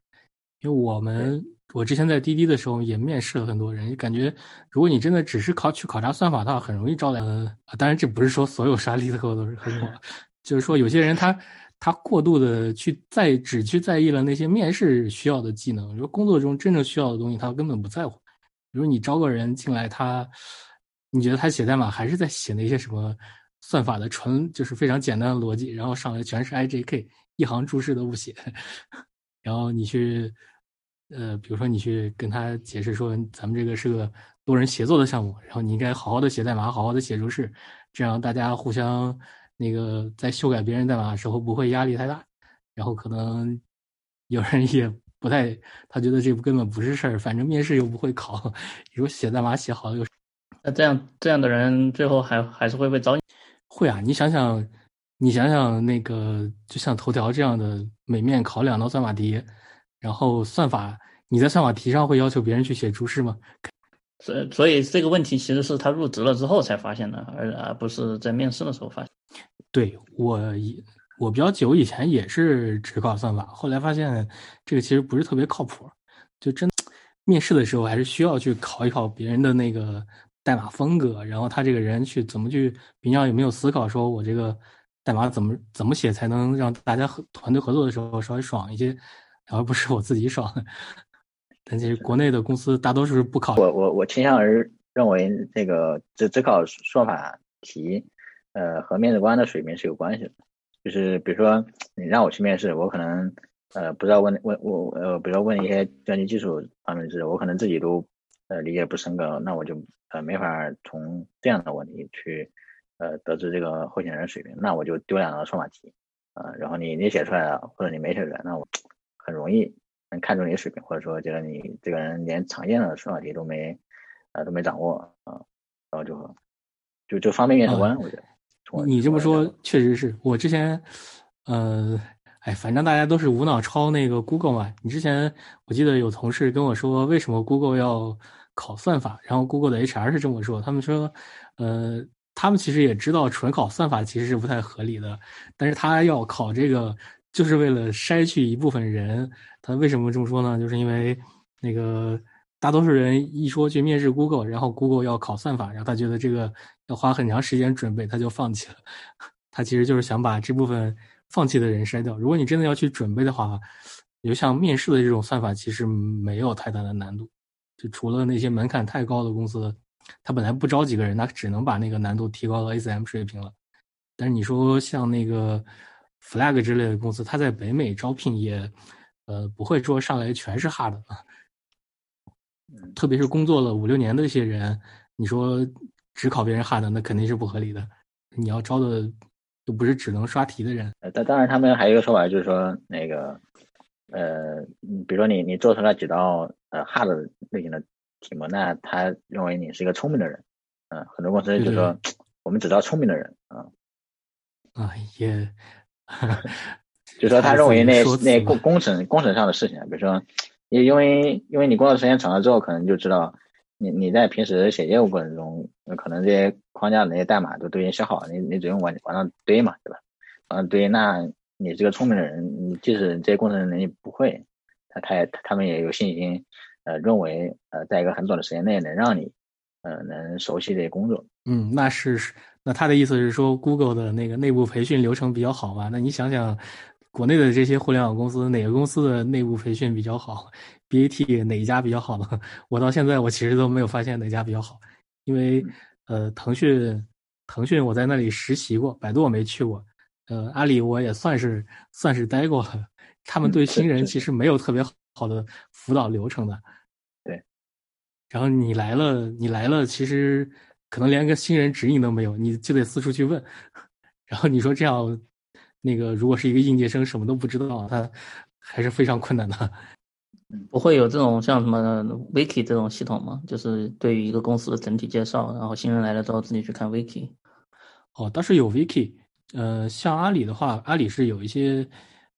因为我们。我之前在滴滴的时候也面试了很多人，感觉如果你真的只是考去考察算法的话，很容易招来。呃，当然这不是说所有刷 LeetCode 都是很好，*laughs* 就是说有些人他他过度的去在只去在意了那些面试需要的技能，如工作中真正需要的东西他根本不在乎。比如你招个人进来，他你觉得他写代码还是在写那些什么算法的纯就是非常简单的逻辑，然后上来全是 IJK，一行注释都不写，*laughs* 然后你去。呃，比如说你去跟他解释说，咱们这个是个多人协作的项目，然后你应该好好的写代码，好好的写注释，这样大家互相那个在修改别人代码的时候不会压力太大。然后可能有人也不太，他觉得这根本不是事儿，反正面试又不会考，如果写代码写好了又，那这样这样的人最后还还是会被招？会啊，你想想，你想想那个，就像头条这样的，每面考两道算法题。然后算法，你在算法题上会要求别人去写注释吗？所所以这个问题其实是他入职了之后才发现的，而而不是在面试的时候发现。对我以，我比较久以前也是只考算法，后来发现这个其实不是特别靠谱。就真面试的时候还是需要去考一考别人的那个代码风格，然后他这个人去怎么去比较有没有思考，说我这个代码怎么怎么写才能让大家和团队合作的时候稍微爽一些。而不是我自己爽，*laughs* 但其实国内的公司大多数是不考。我我我倾向于认为，这个只只考算法题，呃，和面试官的水平是有关系的。就是比如说，你让我去面试，我可能呃，不知道问问我呃，比如说问一些专业技术方面知识，我可能自己都呃理解不深刻，那我就呃没法从这样的问题去呃得知这个候选人水平，那我就丢两道算法题，啊，然后你你写出来了，或者你没写出来，那我很容易能看出你的水平，或者说觉得你这个人连常见的算法题都没呃都没掌握啊，然后就就就方便面试官，我觉得。你这么说确实是我之前，呃，哎，反正大家都是无脑抄那个 Google 嘛。你之前我记得有同事跟我说，为什么 Google 要考算法？然后 Google 的 HR 是这么说，他们说，呃，他们其实也知道纯考算法其实是不太合理的，但是他要考这个，就是为了筛去一部分人。他为什么这么说呢？就是因为那个。大多数人一说去面试 Google，然后 Google 要考算法，然后他觉得这个要花很长时间准备，他就放弃了。*laughs* 他其实就是想把这部分放弃的人筛掉。如果你真的要去准备的话，就像面试的这种算法，其实没有太大的难度。就除了那些门槛太高的公司，他本来不招几个人，他只能把那个难度提高到 ACM 水平了。但是你说像那个 Flag 之类的公司，他在北美招聘也，呃，不会说上来全是 hard 啊。特别是工作了五六年的一些人，你说只考别人 hard，那肯定是不合理的。你要招的又不是只能刷题的人。呃，但当然他们还有一个说法，就是说那个呃，比如说你你做出来几道呃 hard 类型的题目，那他认为你是一个聪明的人。嗯，很多公司就说我们只招聪明的人啊。啊，也，*laughs* 就说他认为那那工工程工程上的事情，比如说。因因为因为你工作时间长了之后，可能就知道你你在平时写业务过程中，可能这些框架的那些代码都都已经写好了，你你只用往往上堆嘛，对吧？往上堆，那你这个聪明的人，你即使这些工程能力不会，他他也他们也有信心，呃，认为呃，在一个很短的时间内能让你呃能熟悉这些工作。嗯，那是那他的意思是说，Google 的那个内部培训流程比较好吧？那你想想。国内的这些互联网公司，哪个公司的内部培训比较好？BAT 哪一家比较好呢？我到现在我其实都没有发现哪家比较好，因为呃，腾讯腾讯我在那里实习过，百度我没去过，呃，阿里我也算是算是待过了，他们对新人其实没有特别好的辅导流程的。对，然后你来了，你来了，其实可能连个新人指引都没有，你就得四处去问，*laughs* 然后你说这样。那个如果是一个应届生，什么都不知道，他还是非常困难的。不会有这种像什么 wiki 这种系统吗？就是对于一个公司的整体介绍，然后新人来了之后自己去看 wiki。哦，倒是有 wiki。呃，像阿里的话，阿里是有一些，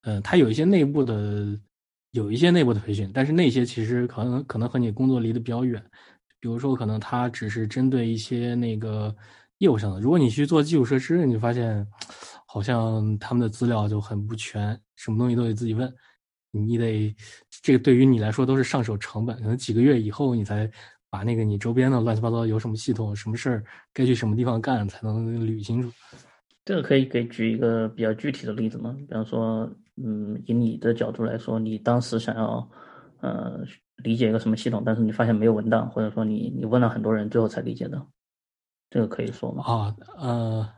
呃，它有一些内部的，有一些内部的培训，但是那些其实可能可能和你工作离得比较远。比如说，可能它只是针对一些那个业务上的。如果你去做基础设施，你就发现。好像他们的资料就很不全，什么东西都得自己问，你得这个对于你来说都是上手成本，可能几个月以后你才把那个你周边的乱七八糟有什么系统、什么事儿该去什么地方干才能捋清楚。这个可以给举一个比较具体的例子吗？比方说，嗯，以你的角度来说，你当时想要呃理解一个什么系统，但是你发现没有文档，或者说你你问了很多人，最后才理解的，这个可以说吗？啊，呃。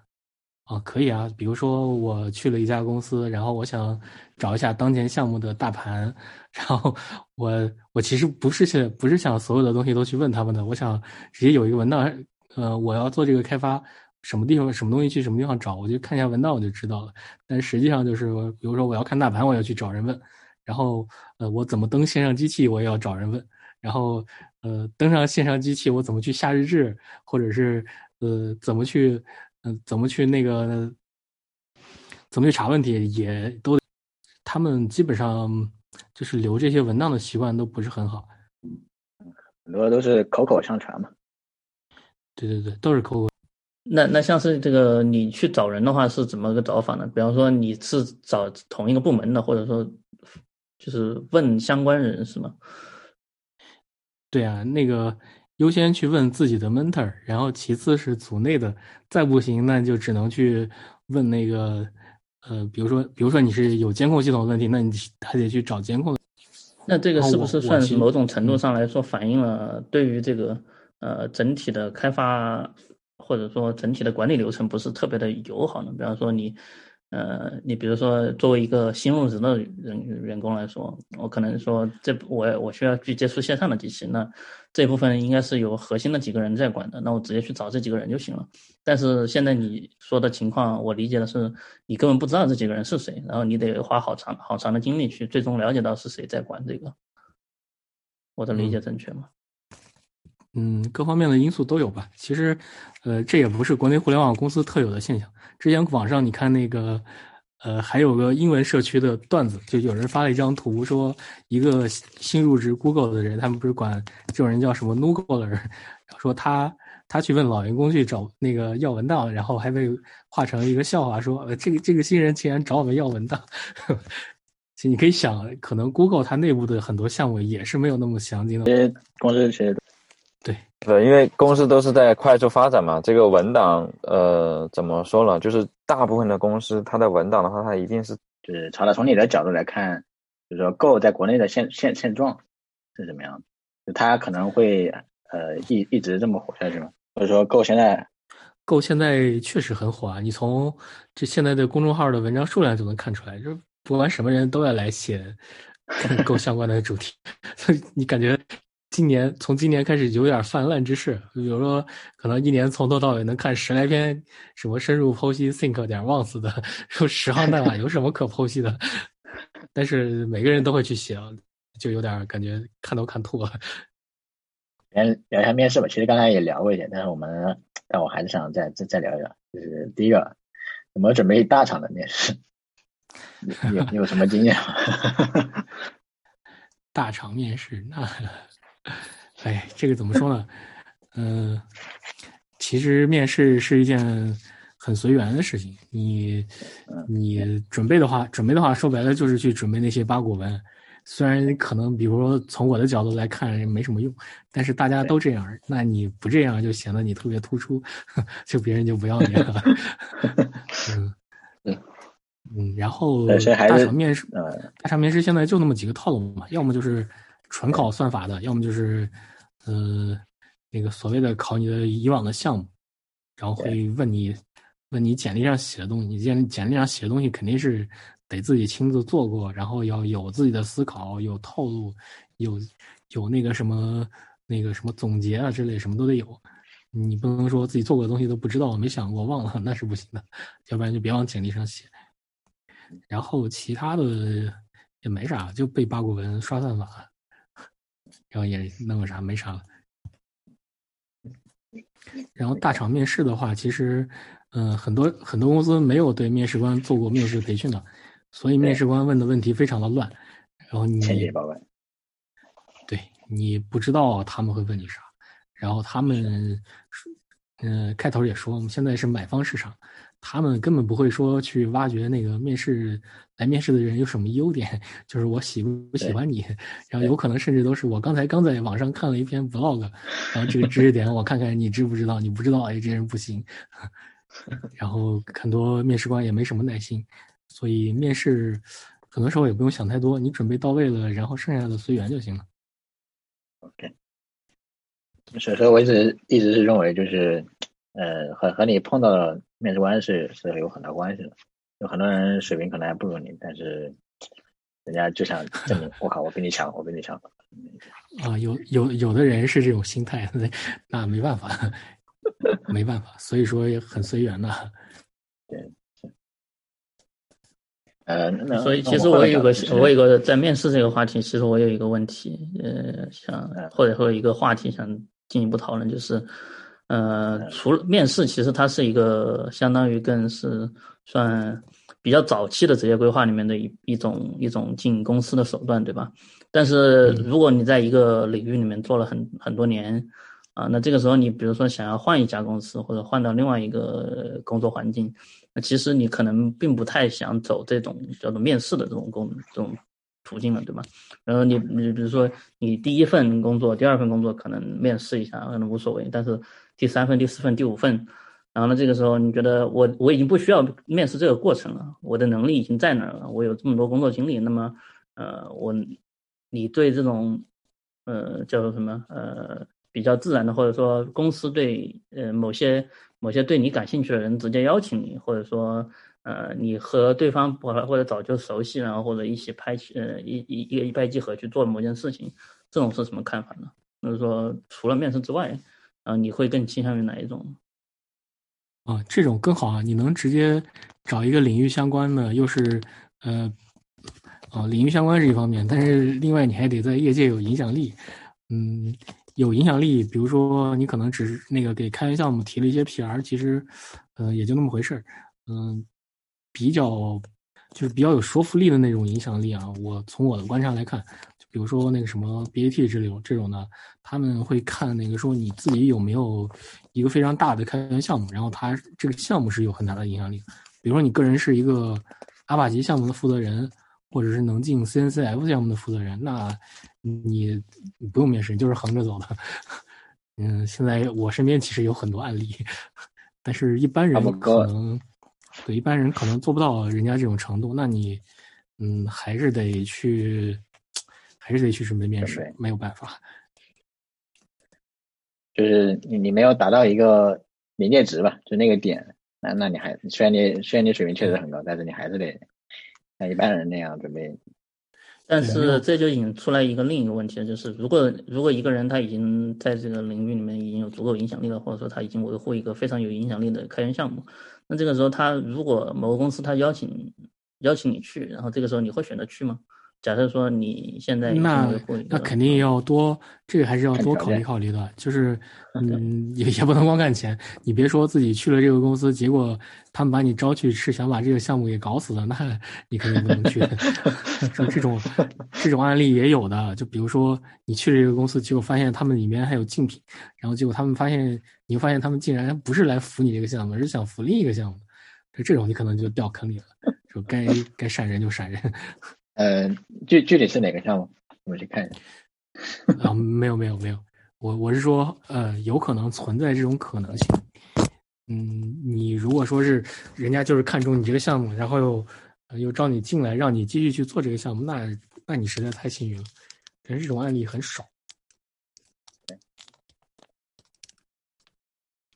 啊，可以啊，比如说我去了一家公司，然后我想找一下当前项目的大盘，然后我我其实不是想不是想所有的东西都去问他们的，我想直接有一个文档，呃，我要做这个开发，什么地方什么东西去什么地方找，我就看一下文档我就知道了。但实际上就是，比如说我要看大盘，我要去找人问，然后呃，我怎么登线上机器，我也要找人问，然后呃，登上线上机器，我怎么去下日志，或者是呃，怎么去。嗯，怎么去那个？怎么去查问题？也都，他们基本上就是留这些文档的习惯都不是很好，很多都是口口相传嘛。对对对，都是口口。那那像是这个，你去找人的话是怎么个找法呢？比方说你是找同一个部门的，或者说就是问相关人是吗？对啊，那个。优先去问自己的 mentor，然后其次是组内的，再不行那就只能去问那个，呃，比如说，比如说你是有监控系统的问题，那你还得去找监控。那这个是不是算是某种程度上来说反映了对于这个呃整体的开发或者说整体的管理流程不是特别的友好呢？比方说你呃，你比如说作为一个新入职的人员工来说，我可能说这我我需要去接触线上的机器，那这部分应该是有核心的几个人在管的，那我直接去找这几个人就行了。但是现在你说的情况，我理解的是你根本不知道这几个人是谁，然后你得花好长好长的精力去最终了解到是谁在管这个。我的理解正确吗？嗯，各方面的因素都有吧。其实，呃，这也不是国内互联网公司特有的现象。之前网上你看那个，呃，还有个英文社区的段子，就有人发了一张图，说一个新入职 Google 的人，他们不是管这种人叫什么 n o g o 的人，说他他去问老员工去找那个要文档，然后还被画成一个笑话，说呃，这个这个新人竟然找我们要文档。*laughs* 其实你可以想，可能 Google 它内部的很多项目也是没有那么详尽的。这些。对对，因为公司都是在快速发展嘛，这个文档，呃，怎么说呢？就是大部分的公司，它的文档的话，它一定是就是朝着从你的角度来看，就是说 Go 在国内的现现现状是怎么样就它可能会呃一一直这么火下去吗？或者说 Go 现在，Go 现在确实很火啊！你从这现在的公众号的文章数量就能看出来，就是不管什么人都要来写 *laughs* 跟 Go 相关的主题，*laughs* 所以你感觉。今年从今年开始有点泛滥之势，比如说可能一年从头到尾能看十来篇什么深入剖析 think 点 wants 的，说十行代码有什么可剖析的？但是每个人都会去写，就有点感觉看都看吐了。*laughs* 先聊一下面试吧，其实刚才也聊过一点，但是我们但我还是想再再再聊一聊，就是第一个怎么准备大厂的面试？你有有什么经验吗？*laughs* 大厂面试那。*laughs* 哎，这个怎么说呢？嗯，其实面试是一件很随缘的事情。你你准备的话，准备的话，说白了就是去准备那些八股文。虽然可能，比如说从我的角度来看没什么用，但是大家都这样，那你不这样就显得你特别突出，*laughs* 就别人就不要你了。*laughs* 嗯嗯，然后大厂面试，大厂面试现在就那么几个套路嘛，要么就是。纯考算法的，要么就是，呃，那个所谓的考你的以往的项目，然后会问你，问你简历上写的东西。你简简历上写的东西肯定是得自己亲自做过，然后要有自己的思考，有套路，有有那个什么那个什么总结啊之类，什么都得有。你不能说自己做过的东西都不知道，没想过，忘了，那是不行的。要不然就别往简历上写。然后其他的也没啥，就背八股文，刷算法。然后也弄个啥没啥了。然后大厂面试的话，其实，嗯，很多很多公司没有对面试官做过面试培训的，所以面试官问的问题非常的乱。然后你对你不知道他们会问你啥。然后他们，嗯，开头也说，我们现在是买方市场。他们根本不会说去挖掘那个面试来面试的人有什么优点，*laughs* 就是我喜不喜欢你，然后有可能甚至都是我刚才刚在网上看了一篇 vlog，然后这个知识点我看看你知不知道，你不知道哎这人不行，*laughs* 然后很多面试官也没什么耐心，所以面试很多时候也不用想太多，你准备到位了，然后剩下的随缘就行了。OK，所以说我一直一直是认为就是呃和和你碰到。面试官是是有很大关系的，有很多人水平可能还不如你，但是人家就想证明 *laughs* 我靠，我比你强，我比你强。啊，有有有的人是这种心态，*laughs* 那没办法，没办法，所以说也很随缘的。*laughs* 对，呃，所以其实我有个我有个在面试这个话题，其实我有一个问题，呃，想或者说一个话题想进一步讨论，就是。呃，除了面试，其实它是一个相当于更是算比较早期的职业规划里面的一一种一种进公司的手段，对吧？但是如果你在一个领域里面做了很很多年，啊，那这个时候你比如说想要换一家公司或者换到另外一个工作环境，那其实你可能并不太想走这种叫做面试的这种工这种途径了，对吧？然后你你比如说你第一份工作、第二份工作可能面试一下可能无所谓，但是。第三份、第四份、第五份，然后呢？这个时候你觉得我我已经不需要面试这个过程了，我的能力已经在那儿了，我有这么多工作经历。那么，呃，我你对这种呃叫做什么呃比较自然的，或者说公司对呃某些某些对你感兴趣的人直接邀请你，或者说呃，你和对方或或者早就熟悉，然后或者一起拍起呃一一一个一拍即合去做某件事情，这种是什么看法呢？就是说，除了面试之外，你会更倾向于哪一种？啊，这种更好啊！你能直接找一个领域相关的，又是呃，啊，领域相关是一方面，但是另外你还得在业界有影响力。嗯，有影响力，比如说你可能只是那个给开源项目提了一些 PR，其实，呃，也就那么回事儿。嗯，比较就是比较有说服力的那种影响力啊，我从我的观察来看。比如说那个什么 BAT 这种这种的，他们会看那个说你自己有没有一个非常大的开源项目，然后他这个项目是有很大的影响力。比如说你个人是一个阿帕奇项目的负责人，或者是能进 CNCF 项目的负责人，那你你不用面试，你就是横着走的。嗯，现在我身边其实有很多案例，但是一般人可能对一般人可能做不到人家这种程度，那你嗯还是得去。还是得去准备面试，没有办法。*laughs* 就是你你没有达到一个临界值吧，就那个点，那那你还虽然你虽然你水平确实很高，但是你还是得像一般人那样准备。但是这就引出来一个另一个问题，就是如果如果一个人他已经在这个领域里面已经有足够影响力了，或者说他已经维护一个非常有影响力的开源项目，那这个时候他如果某个公司他邀请邀请你去，然后这个时候你会选择去吗？假设说你现在那那肯定要多，这个还是要多考虑考虑的。就是 *laughs* 嗯，也也不能光看钱。你别说自己去了这个公司，结果他们把你招去是想把这个项目给搞死的，那 *laughs* 你肯定不能去。*laughs* 像这种这种案例也有的，就比如说你去了这个公司，结果发现他们里面还有竞品，然后结果他们发现，你发现他们竟然不是来扶你这个项目，而是想扶另一个项目。就这种你可能就掉坑里了，就该该闪人就闪人。呃，具具体是哪个项目？我去看一下。*laughs* 啊，没有没有没有，我我是说，呃，有可能存在这种可能性。嗯，你如果说是人家就是看中你这个项目，然后又又招你进来，让你继续去做这个项目，那那你实在太幸运了。但是这种案例很少。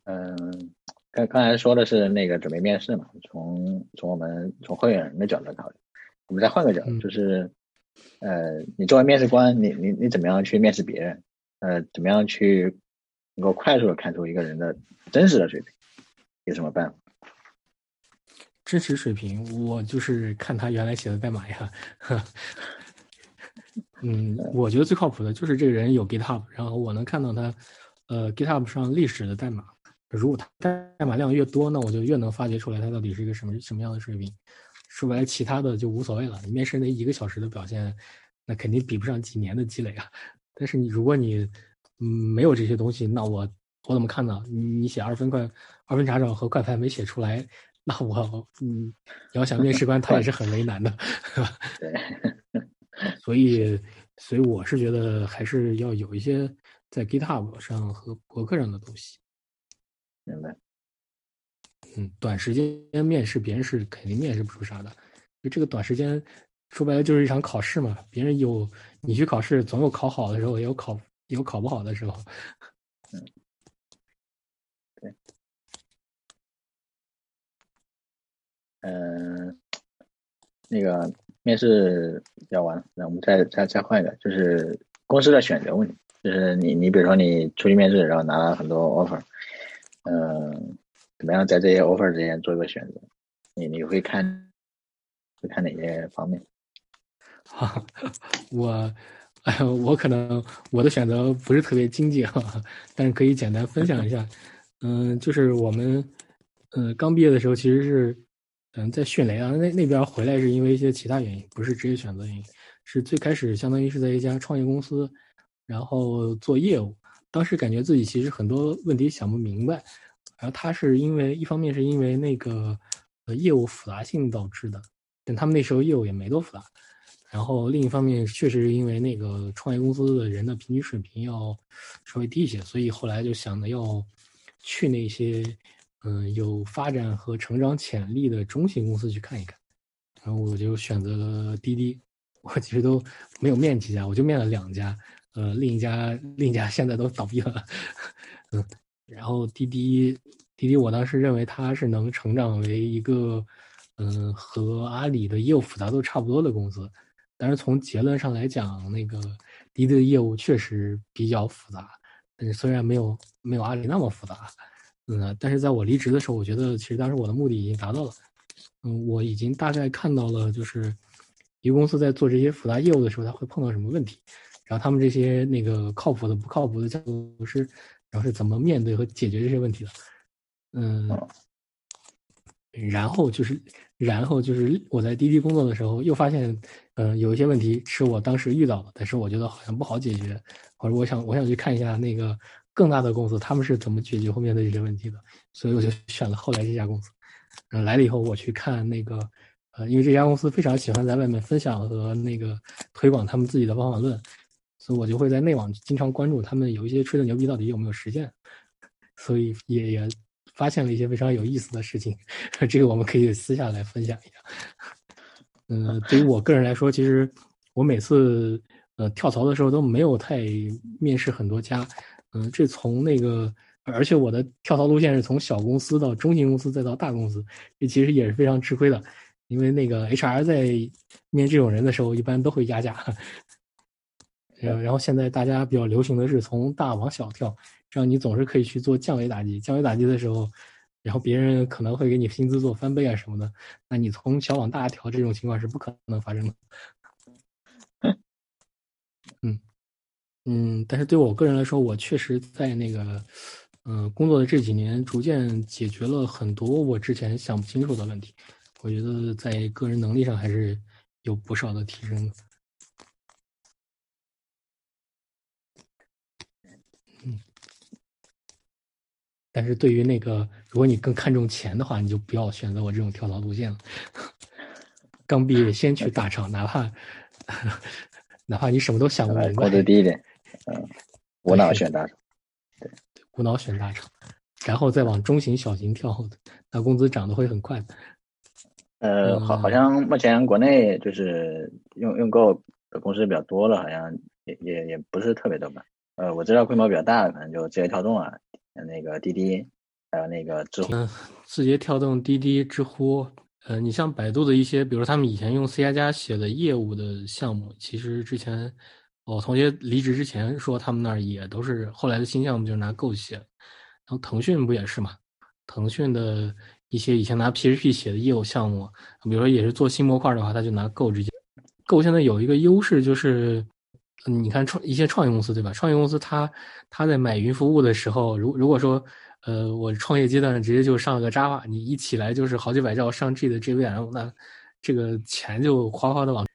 嗯，刚刚才说的是那个准备面试嘛，从从我们从会员人的角度考虑。我们再换个角度，就是，呃，你作为面试官，你你你怎么样去面试别人？呃，怎么样去能够快速的看出一个人的真实的水平？有什么办法？真实水平，我就是看他原来写的代码呀。*laughs* 嗯，我觉得最靠谱的就是这个人有 GitHub，然后我能看到他，呃，GitHub 上历史的代码。如果他代码量越多，那我就越能发掘出来他到底是一个什么什么样的水平。说白了，其他的就无所谓了。你面试那一个小时的表现，那肯定比不上几年的积累啊。但是你如果你嗯没有这些东西，那我我怎么看呢？你写二分快二分查找和快拍没写出来，那我嗯，你要想面试官他也是很为难的，*laughs* 对。*laughs* 所以所以我是觉得还是要有一些在 GitHub 上和博客上的东西。明白。嗯，短时间面试别人是肯定面试不出啥的，就这个短时间，说白了就是一场考试嘛。别人有你去考试，总有考好的时候，也有考有考不好的时候。嗯，对。嗯，那个面试聊完了，那我们再再再换一个，就是公司的选择问题，就是你你比如说你出去面试，然后拿了很多 offer，嗯。怎么样在这些 offer 之间做一个选择？你你会看会看哪些方面？*laughs* 哈，我哎，我可能我的选择不是特别经济哈，但是可以简单分享一下。嗯，就是我们嗯刚毕业的时候，其实是嗯在迅雷啊那那边回来是因为一些其他原因，不是职业选择原因，是最开始相当于是在一家创业公司，然后做业务，当时感觉自己其实很多问题想不明白。然后他是因为一方面是因为那个呃业务复杂性导致的，但他们那时候业务也没多复杂。然后另一方面确实是因为那个创业公司的人的平均水平要稍微低一些，所以后来就想着要去那些嗯有发展和成长潜力的中型公司去看一看。然后我就选择了滴滴，我其实都没有面几家，我就面了两家，呃另一家另一家现在都倒闭了，嗯。*laughs* 然后滴滴，滴滴，我当时认为它是能成长为一个，嗯，和阿里的业务复杂度差不多的公司。但是从结论上来讲，那个滴滴的业务确实比较复杂，但是虽然没有没有阿里那么复杂，嗯，但是在我离职的时候，我觉得其实当时我的目的已经达到了。嗯，我已经大概看到了，就是一个公司在做这些复杂业务的时候，他会碰到什么问题，然后他们这些那个靠谱的、不靠谱的架构师，然后是怎么面对和解决这些问题的。嗯，然后就是，然后就是我在滴滴工作的时候，又发现，嗯，有一些问题是我当时遇到的，但是我觉得好像不好解决，或者我想我想去看一下那个更大的公司他们是怎么解决后面的这些问题的，所以我就 *laughs* 选了后来这家公司。嗯，来了以后我去看那个，呃，因为这家公司非常喜欢在外面分享和那个推广他们自己的方法论，所以我就会在内网经常关注他们有一些吹的牛逼到底有没有实现，所以也也。发现了一些非常有意思的事情，*laughs* 这个我们可以私下来分享一下。嗯，对于我个人来说，其实我每次呃跳槽的时候都没有太面试很多家。嗯，这从那个，而且我的跳槽路线是从小公司到中型公司再到大公司，这其实也是非常吃亏的。因为那个 HR 在面这种人的时候，一般都会压价。然然后现在大家比较流行的是从大往小跳。这样你总是可以去做降维打击，降维打击的时候，然后别人可能会给你薪资做翻倍啊什么的，那你从小往大调这种情况是不可能发生的。嗯嗯，但是对我个人来说，我确实在那个嗯工作的这几年，逐渐解决了很多我之前想不清楚的问题。我觉得在个人能力上还是有不少的提升的。但是对于那个，如果你更看重钱的话，你就不要选择我这种跳槽路线了。*laughs* 刚毕业先去大厂，哪怕 *laughs* 哪怕你什么都想不明白，工资低一点，嗯，无脑选大厂，对，无脑选大厂，然后再往中型、小型跳，那工资涨得会很快。呃，好，好像目前国内就是用用 Go 的公司比较多了，好像也也也不是特别多吧。呃，我知道规模比较大的，可能就直接跳动啊。那个滴滴，还有那个知乎，嗯，字节跳动、滴滴、知乎，呃，你像百度的一些，比如他们以前用 C 加加写的业务的项目，其实之前我同学离职之前说，他们那儿也都是后来的新项目就拿 Go 写。然后腾讯不也是嘛？腾讯的一些以前拿 PHP 写的业务项目，比如说也是做新模块的话，他就拿 Go 直接。Go 现在有一个优势就是。你看创一些创业公司对吧？创业公司他他在买云服务的时候，如如果说，呃，我创业阶段直接就上了个 Java，你一起来就是好几百兆上 G 的 JVM，那这个钱就哗哗的往，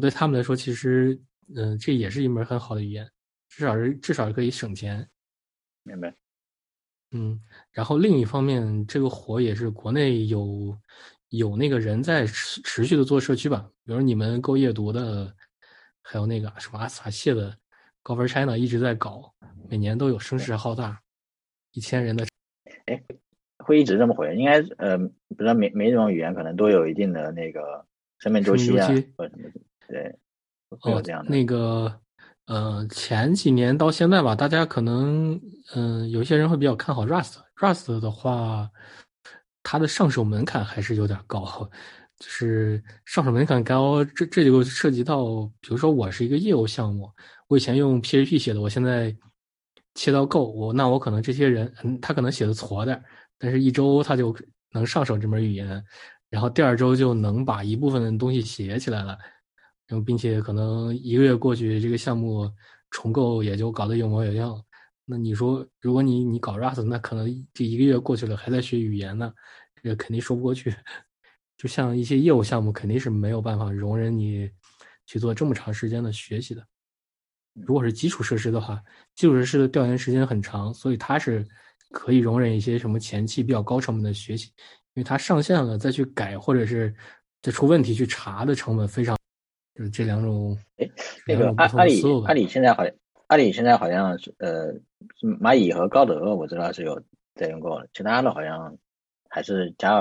对他们来说，其实，嗯，这也是一门很好的语言，至少是至少可以省钱。明白。嗯，然后另一方面，这个火也是国内有有那个人在持持续的做社区吧，比如你们够夜读的。还有那个什么阿斯法谢的高分 China 一直在搞，每年都有声势浩大，一千人的。哎，会一直这么回？应该呃，不知道每每种语言可能都有一定的那个生命周期啊，或者什么对，会有这样的。那个呃，前几年到现在吧，大家可能嗯，有些人会比较看好 Rust，Rust 的话，它的上手门槛还是有点高。就是上手门槛高，这这就涉及到，比如说我是一个业务项目，我以前用 PHP 写的，我现在切到 Go，我那我可能这些人，他可能写的矬点但是一周他就能上手这门语言，然后第二周就能把一部分的东西写起来了，然后并且可能一个月过去，这个项目重构也就搞得有模有样。那你说，如果你你搞 Rust，那可能这一个月过去了还在学语言呢，这肯定说不过去。就像一些业务项目，肯定是没有办法容忍你去做这么长时间的学习的。如果是基础设施的话，基础设施的调研时间很长，所以它是可以容忍一些什么前期比较高成本的学习，因为它上线了再去改，或者是再出问题去查的成本非常。就是这两种。哎，那个阿阿里阿里现在好像阿里现在好像是呃蚂蚁和高德，我知道是有在用过，其他的好像还是加。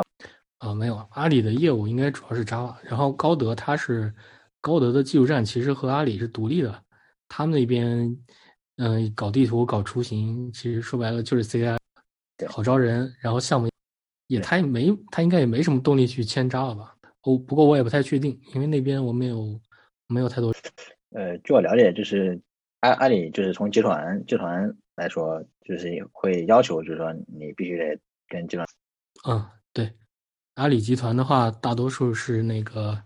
啊，没有，阿里的业务应该主要是 Java，然后高德它是高德的技术站，其实和阿里是独立的，他们那边嗯搞地图、搞雏形，其实说白了就是 CI，好招人，然后项目也他也没他应该也没什么动力去签 Java 吧？哦，不过我也不太确定，因为那边我没有没有太多。*laughs* 呃，据我了解，就是阿阿里就是从集团集团来说，就是会要求，就是说你必须得跟集团。嗯，对，阿里集团的话，大多数是那个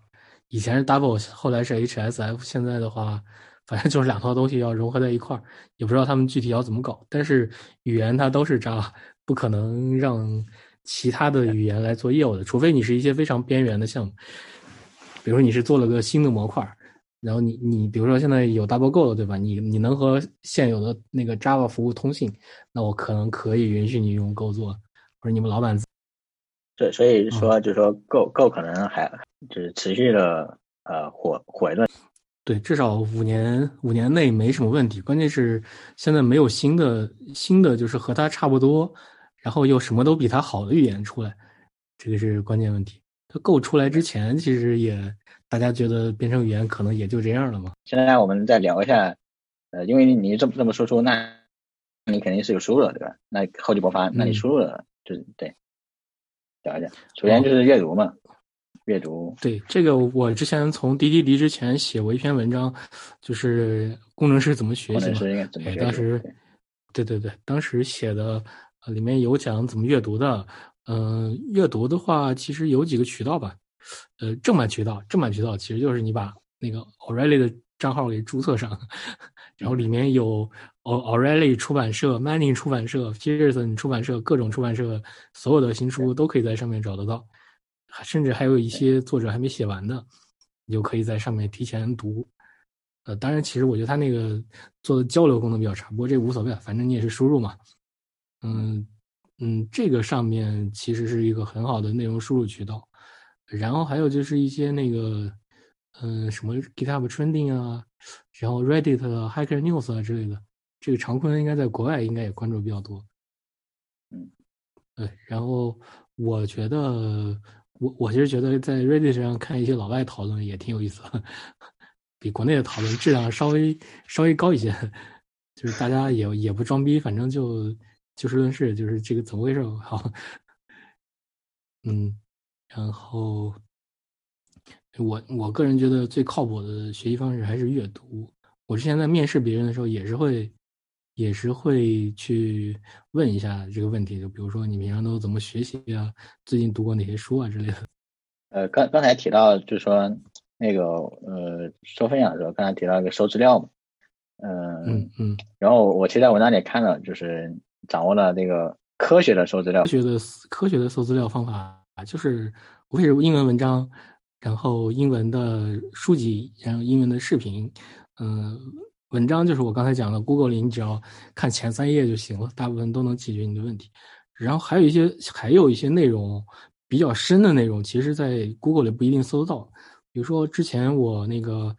以前是 Double，后来是 HSF，现在的话，反正就是两套东西要融合在一块儿，也不知道他们具体要怎么搞。但是语言它都是 Java，不可能让其他的语言来做业务的，除非你是一些非常边缘的项目，比如你是做了个新的模块。然后你你比如说现在有 DoubleGo 了，对吧？你你能和现有的那个 Java 服务通信，那我可能可以允许你用 Go 做，或者你们老板。对，所以说就是说 Go Go 可能还就是持续的呃火火一段。对，至少五年五年内没什么问题。关键是现在没有新的新的就是和它差不多，然后又什么都比它好的语言出来，这个是关键问题。它 Go 出来之前其实也。大家觉得编程语言可能也就这样了嘛？现在我们再聊一下，呃，因为你这么这么说出，那你肯定是有输入的，对吧？那厚积薄发，那你输入的就是对，聊一讲。首先就是阅读嘛，阅读。对这个，我之前从滴滴离职前写过一篇文章，就是工程师怎么学习嘛。当时，对对对，当时写的里面有讲怎么阅读的。嗯，阅读的话，其实有几个渠道吧。呃，正版渠道，正版渠道其实就是你把那个 O'Reilly 的账号给注册上，*laughs* 然后里面有 O'Reilly 出版社、Manning 出版社、Pearson 出版社各种出版社所有的新书都可以在上面找得到，甚至还有一些作者还没写完的，你就可以在上面提前读。呃，当然，其实我觉得他那个做的交流功能比较差，不过这无所谓，反正你也是输入嘛。嗯嗯，这个上面其实是一个很好的内容输入渠道。然后还有就是一些那个，嗯，什么 GitHub Trending 啊，然后 Reddit、Hacker News 啊之类的，这个常坤应该在国外应该也关注比较多。嗯，对。然后我觉得，我我其实觉得在 Reddit 上看一些老外讨论也挺有意思，*laughs* 比国内的讨论质量稍微稍微高一些，就是大家也也不装逼，反正就就事论事，就是这个怎么回事好，嗯。然后，我我个人觉得最靠谱的学习方式还是阅读。我之前在面试别人的时候，也是会，也是会去问一下这个问题，就比如说你平常都怎么学习啊？最近读过哪些书啊之类的。*laughs* 呃，刚刚才提到就是说那个呃，收分享的时候，刚才提到一个收资料嘛，嗯嗯嗯。然后我其实在文章里看了，就是掌握了那个科学的收资料，科学的科学的搜资料方法。啊，就是无非是英文文章，然后英文的书籍，然后英文的视频，嗯，文章就是我刚才讲的，Google 里你只要看前三页就行了，大部分都能解决你的问题。然后还有一些还有一些内容比较深的内容，其实在 Google 里不一定搜得到。比如说之前我那个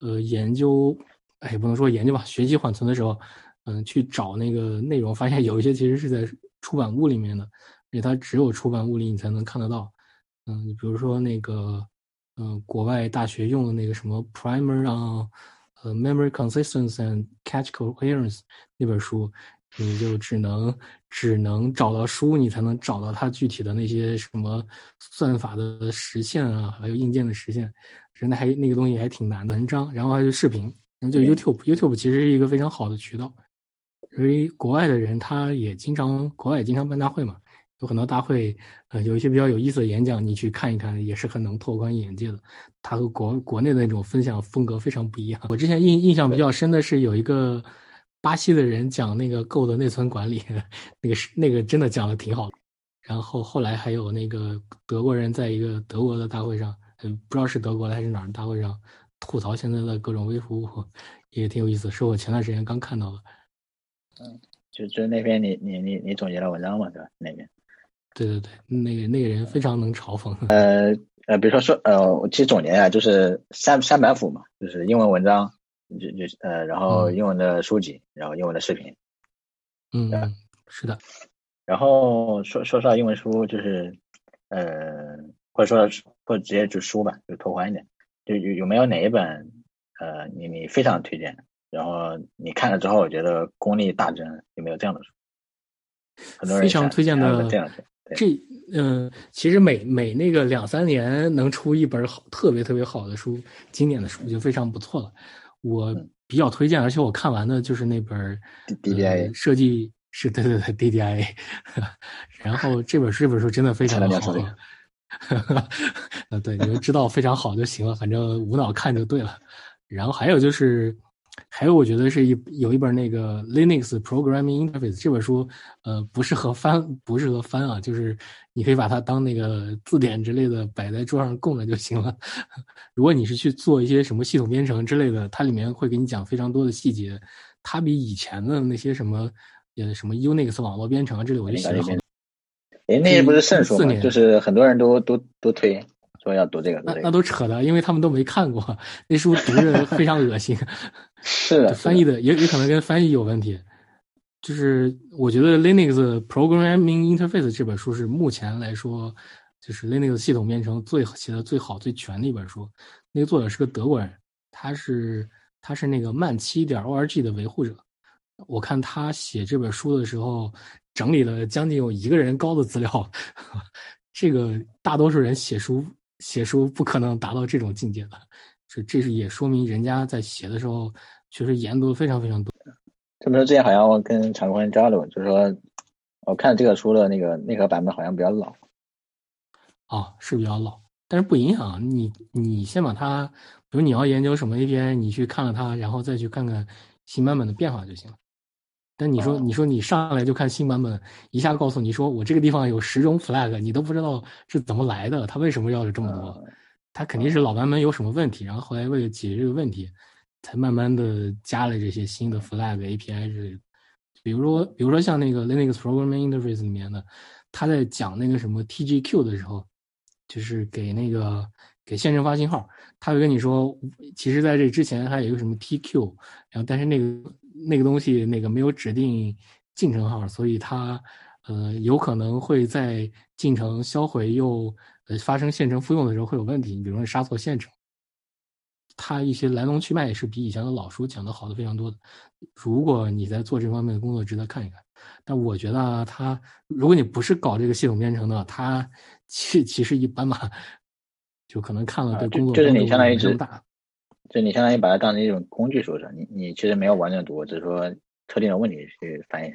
呃研究，哎，不能说研究吧，学习缓存的时候，嗯，去找那个内容，发现有一些其实是在出版物里面的。因为它只有出版物里你才能看得到，嗯，比如说那个，嗯，国外大学用的那个什么 Primer 啊，呃，Memory Consistency and Cache Coherence 那本书，你就只能只能找到书，你才能找到它具体的那些什么算法的实现啊，还有硬件的实现，真的还那个东西还挺难的。文章，然后还有视频，然后就 YouTube，YouTube 其实是一个非常好的渠道，因为国外的人他也经常，国外也经常办大会嘛。有很多大会，呃，有一些比较有意思的演讲，你去看一看，也是很能拓宽眼界的。他和国国内的那种分享风格非常不一样。我之前印印象比较深的是有一个巴西的人讲那个 Go 的内存管理，*laughs* 那个是那个真的讲的挺好的。然后后来还有那个德国人在一个德国的大会上，嗯，不知道是德国的还是哪儿大会上吐槽现在的各种微服务，*laughs* 也挺有意思，是我前段时间刚看到的。嗯，就就那篇你你你你总结了文章嘛，对吧？那边。对对对，那个那个人非常能嘲讽。呃呃，比如说说呃，我其实总结啊，就是三三板斧嘛，就是英文文章，就就呃，然后英文的书籍，然后英文的视频。嗯，是的。然后说说到英文书，就是呃，或者说或者直接就书吧，就拓宽一点，就有有没有哪一本呃，你你非常推荐，然后你看了之后我觉得功力大增，有没有这样的书？很多人非常推荐的这样这嗯，其实每每那个两三年能出一本好特别特别好的书，经典的书就非常不错了。我比较推荐，而且我看完的就是那本 D D I 设计是对对对 D D I，*laughs* 然后这本书这本书真的非常的好。*laughs* 呃，对，你们知道非常好就行了，反正无脑看就对了。然后还有就是。还有，我觉得是一有一本那个 Linux Programming Interface 这本书，呃，不适合翻，不适合翻啊，就是你可以把它当那个字典之类的摆在桌上供着就行了。*laughs* 如果你是去做一些什么系统编程之类的，它里面会给你讲非常多的细节，它比以前的那些什么呃什么 Unix 网络编程之类，我就写的好。哎，那些不是圣书吗？就是很多人都都都推。说要读这个，那那都扯的，因为他们都没看过那书，读着 *laughs* 非常恶心。是的，翻译的也也可能跟翻译有问题。就是我觉得 Linux Programming Interface 这本书是目前来说，就是 Linux 系统编程最写的最好、最全的一本书。那个作者是个德国人，他是他是那个慢七点 org 的维护者。我看他写这本书的时候，整理了将近有一个人高的资料。*laughs* 这个大多数人写书。写书不可能达到这种境界的，这这是也说明人家在写的时候确实研读非常非常多。这么说之前好像我跟常坤交流，就是说我看这个书的那个内核版本好像比较老。哦，是比较老，但是不影响你。你先把它，比如你要研究什么 API，你去看了它，然后再去看看新版本的变化就行了。但你说，你说你上来就看新版本，一下告诉你说我这个地方有十种 flag，你都不知道是怎么来的，他为什么要有这么多？他肯定是老版本有什么问题，然后后来为了解决这个问题，才慢慢的加了这些新的 flag API 之类的。比如说，比如说像那个 Linux Programming Interface 里面的，他在讲那个什么 TGQ 的时候，就是给那个给线程发信号，他会跟你说，其实在这之前还有一个什么 TQ，然后但是那个。那个东西那个没有指定进程号，所以它呃有可能会在进程销毁又呃发生线程复用的时候会有问题。你比如说杀错线程，它一些来龙去脉是比以前的老书讲的好的非常多的。如果你在做这方面的工作，值得看一看。但我觉得它如果你不是搞这个系统编程的，它其其实一般吧，就可能看了对工作就是你相当于是大。就你相当于把它当成一种工具书上，你你其实没有完整读，只是说特定的问题去翻译。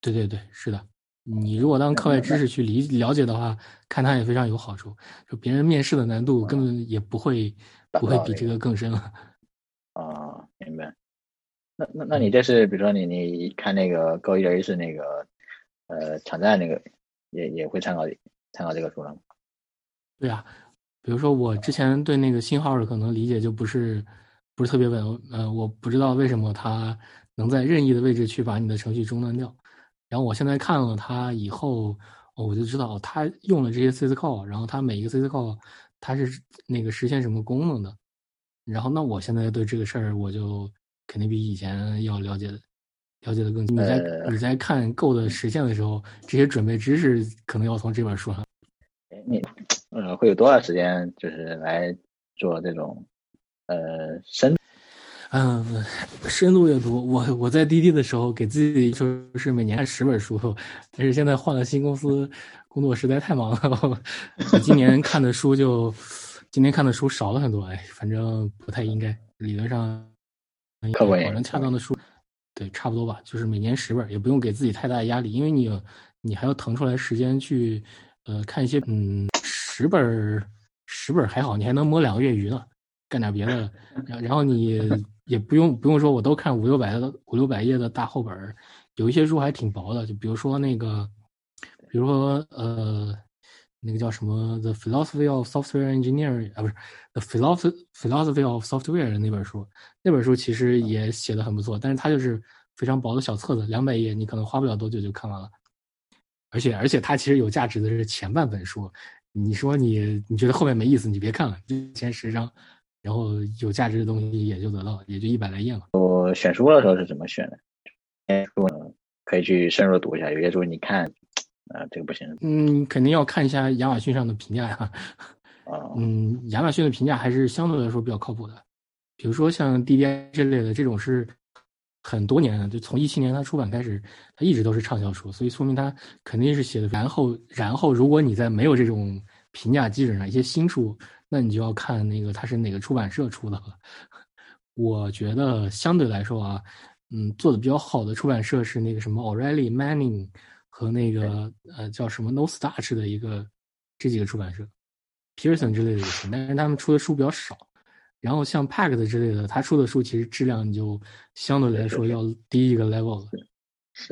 对对对，是的。你如果当课外知识去理了解的话，看它也非常有好处。就别人面试的难度根本也不会不会比这个更深了。*laughs* 啊，明白。那那那你这是比如说你你看那个 Go 一点一是那个呃抢占那个也也会参考参考这个书了吗？对呀。比如说，我之前对那个信号的可能理解就不是不是特别稳，呃，我不知道为什么它能在任意的位置去把你的程序中断掉。然后我现在看了它以后，我就知道它用了这些 syscall，然后它每一个 syscall 它是那个实现什么功能的。然后那我现在对这个事儿我就肯定比以前要了解的了解的更。你在你在看 Go 的实现的时候，这些准备知识可能要从这本书上。你。呃，会有多少时间就是来做这种呃深？嗯，深度阅读。我我在滴滴的时候给自己说是每年看十本书，但是现在换了新公司，工作实在太忙了。我今年看的书就今年看的书少了很多，哎，反正不太应该。理论上，保证恰当的书，对，差不多吧。就是每年十本，也不用给自己太大的压力，因为你你还要腾出来时间去呃看一些嗯。十本十本还好，你还能摸两个月鱼呢，干点别的。*laughs* 然然后你也不用不用说，我都看五六百的五六百页的大厚本有一些书还挺薄的，就比如说那个，比如说呃，那个叫什么《The Philosophy of Software Engineering》啊，不是《The Philosophy Philosophy of Software》的那本书，那本书其实也写的很不错，但是它就是非常薄的小册子，两百页，你可能花不了多久就看完了。而且而且它其实有价值的是前半本书。你说你你觉得后面没意思，你别看了，就前十章，然后有价值的东西也就得到，也就一百来页嘛。我选书的时候是怎么选的？书可以去深入读一下，有些书你看，啊，这个不行。嗯，肯定要看一下亚马逊上的评价呀。啊，*laughs* 嗯，亚马逊的评价还是相对来说比较靠谱的。比如说像 DDI 这类的，这种是很多年了，就从一七年他出版开始，他一直都是畅销书，所以说明他肯定是写的。然后，然后如果你在没有这种评价基准上，一些新书，那你就要看那个他是哪个出版社出的了。我觉得相对来说啊，嗯，做的比较好的出版社是那个什么 O'Reilly Manning 和那个呃叫什么 No Starch 的一个这几个出版社，Pearson 之类的也行，但是他们出的书比较少。然后像 Pack 的之类的，他出的书其实质量就相对来说要低一个 level 了。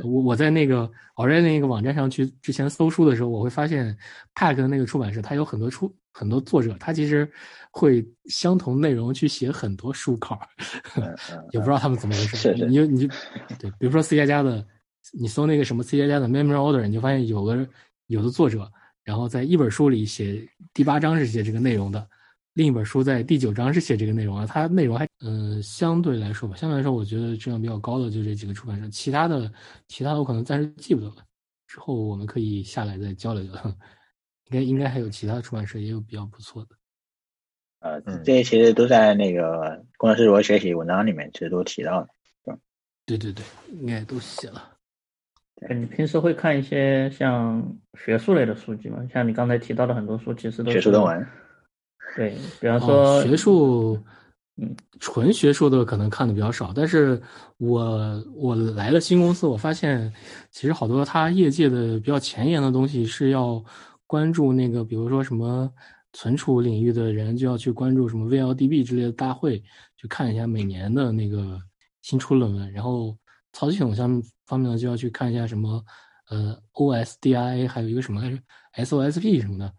我我在那个 Already 那个网站上去之前搜书的时候，我会发现 Pack 的那个出版社，它有很多出很多作者，他其实会相同内容去写很多书稿，*laughs* 也不知道他们怎么回事。你就你就对，比如说 C 加加的，你搜那个什么 C 加加的 Memory Order，你就发现有个有的作者，然后在一本书里写第八章是写这个内容的。另一本书在第九章是写这个内容啊，它内容还嗯相对来说吧，相对来说我觉得质量比较高的就这几个出版社，其他的其他的我可能暂时记不得了，之后我们可以下来再交流交流。*laughs* 应该应该还有其他出版社也有比较不错的。呃，这些其实都在那个工作室如何学习文章里面其实都提到了，对对对，应该都写了。你平时会看一些像学术类的书籍吗？像你刚才提到的很多书，其实都学术论文。对，比方说学术，嗯，纯学术的可能看的比较少。但是我我来了新公司，我发现其实好多他业界的比较前沿的东西是要关注那个，比如说什么存储领域的人就要去关注什么 VLDB 之类的大会，去看一下每年的那个新出论文。然后操作系统相方面呢，就要去看一下什么呃 OSDIA，还有一个什么来着 SOSP 什么的，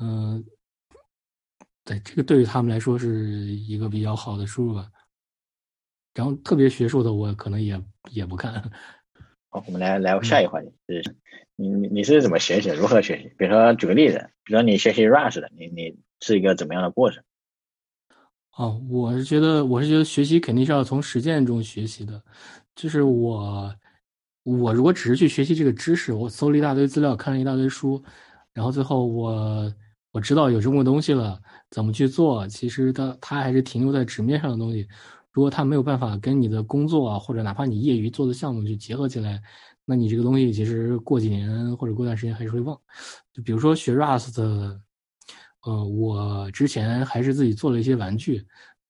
嗯。对，这个对于他们来说是一个比较好的输入吧。然后特别学术的，我可能也也不看。*laughs* 好，我们来来下一个话题，是你你你是怎么学习？如何学习？比如说举个例子，比如说你学习 Rush 的，你你是一个怎么样的过程？哦，我是觉得我是觉得学习肯定是要从实践中学习的。就是我我如果只是去学习这个知识，我搜了一大堆资料，看了一大堆书，然后最后我我知道有这么个东西了。怎么去做？其实它它还是停留在纸面上的东西。如果它没有办法跟你的工作啊，或者哪怕你业余做的项目去结合起来，那你这个东西其实过几年或者过段时间还是会忘。就比如说学 Rust，呃，我之前还是自己做了一些玩具，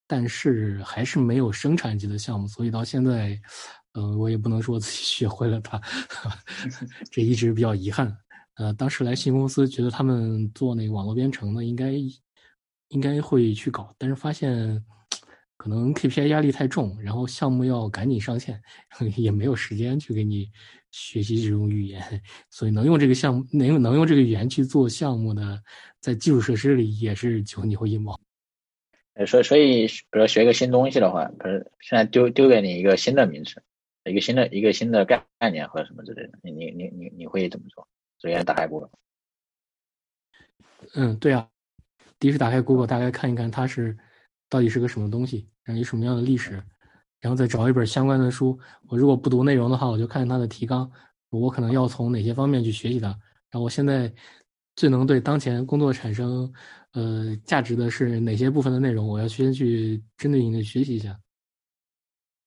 但是还是没有生产级的项目，所以到现在，呃，我也不能说自己学会了它，*laughs* 这一直比较遗憾。呃，当时来新公司，觉得他们做那个网络编程的应该。应该会去搞，但是发现可能 KPI 压力太重，然后项目要赶紧上线，*laughs* 也没有时间去给你学习这种语言，所以能用这个项目能能用这个语言去做项目的，在基础设施里也是九牛一毛。呃，所以所以，比如学一个新东西的话，可是现在丢丢给你一个新的名词，一个新的一个新的概概念或者什么之类的，你你你你你会怎么做？首先打开 Google。嗯，对啊。第一是打开 Google，大概看一看它是到底是个什么东西，然后有什么样的历史，然后再找一本相关的书。我如果不读内容的话，我就看它的提纲，我可能要从哪些方面去学习它。然后我现在最能对当前工作产生呃价值的是哪些部分的内容，我要先去针对性的学习一下，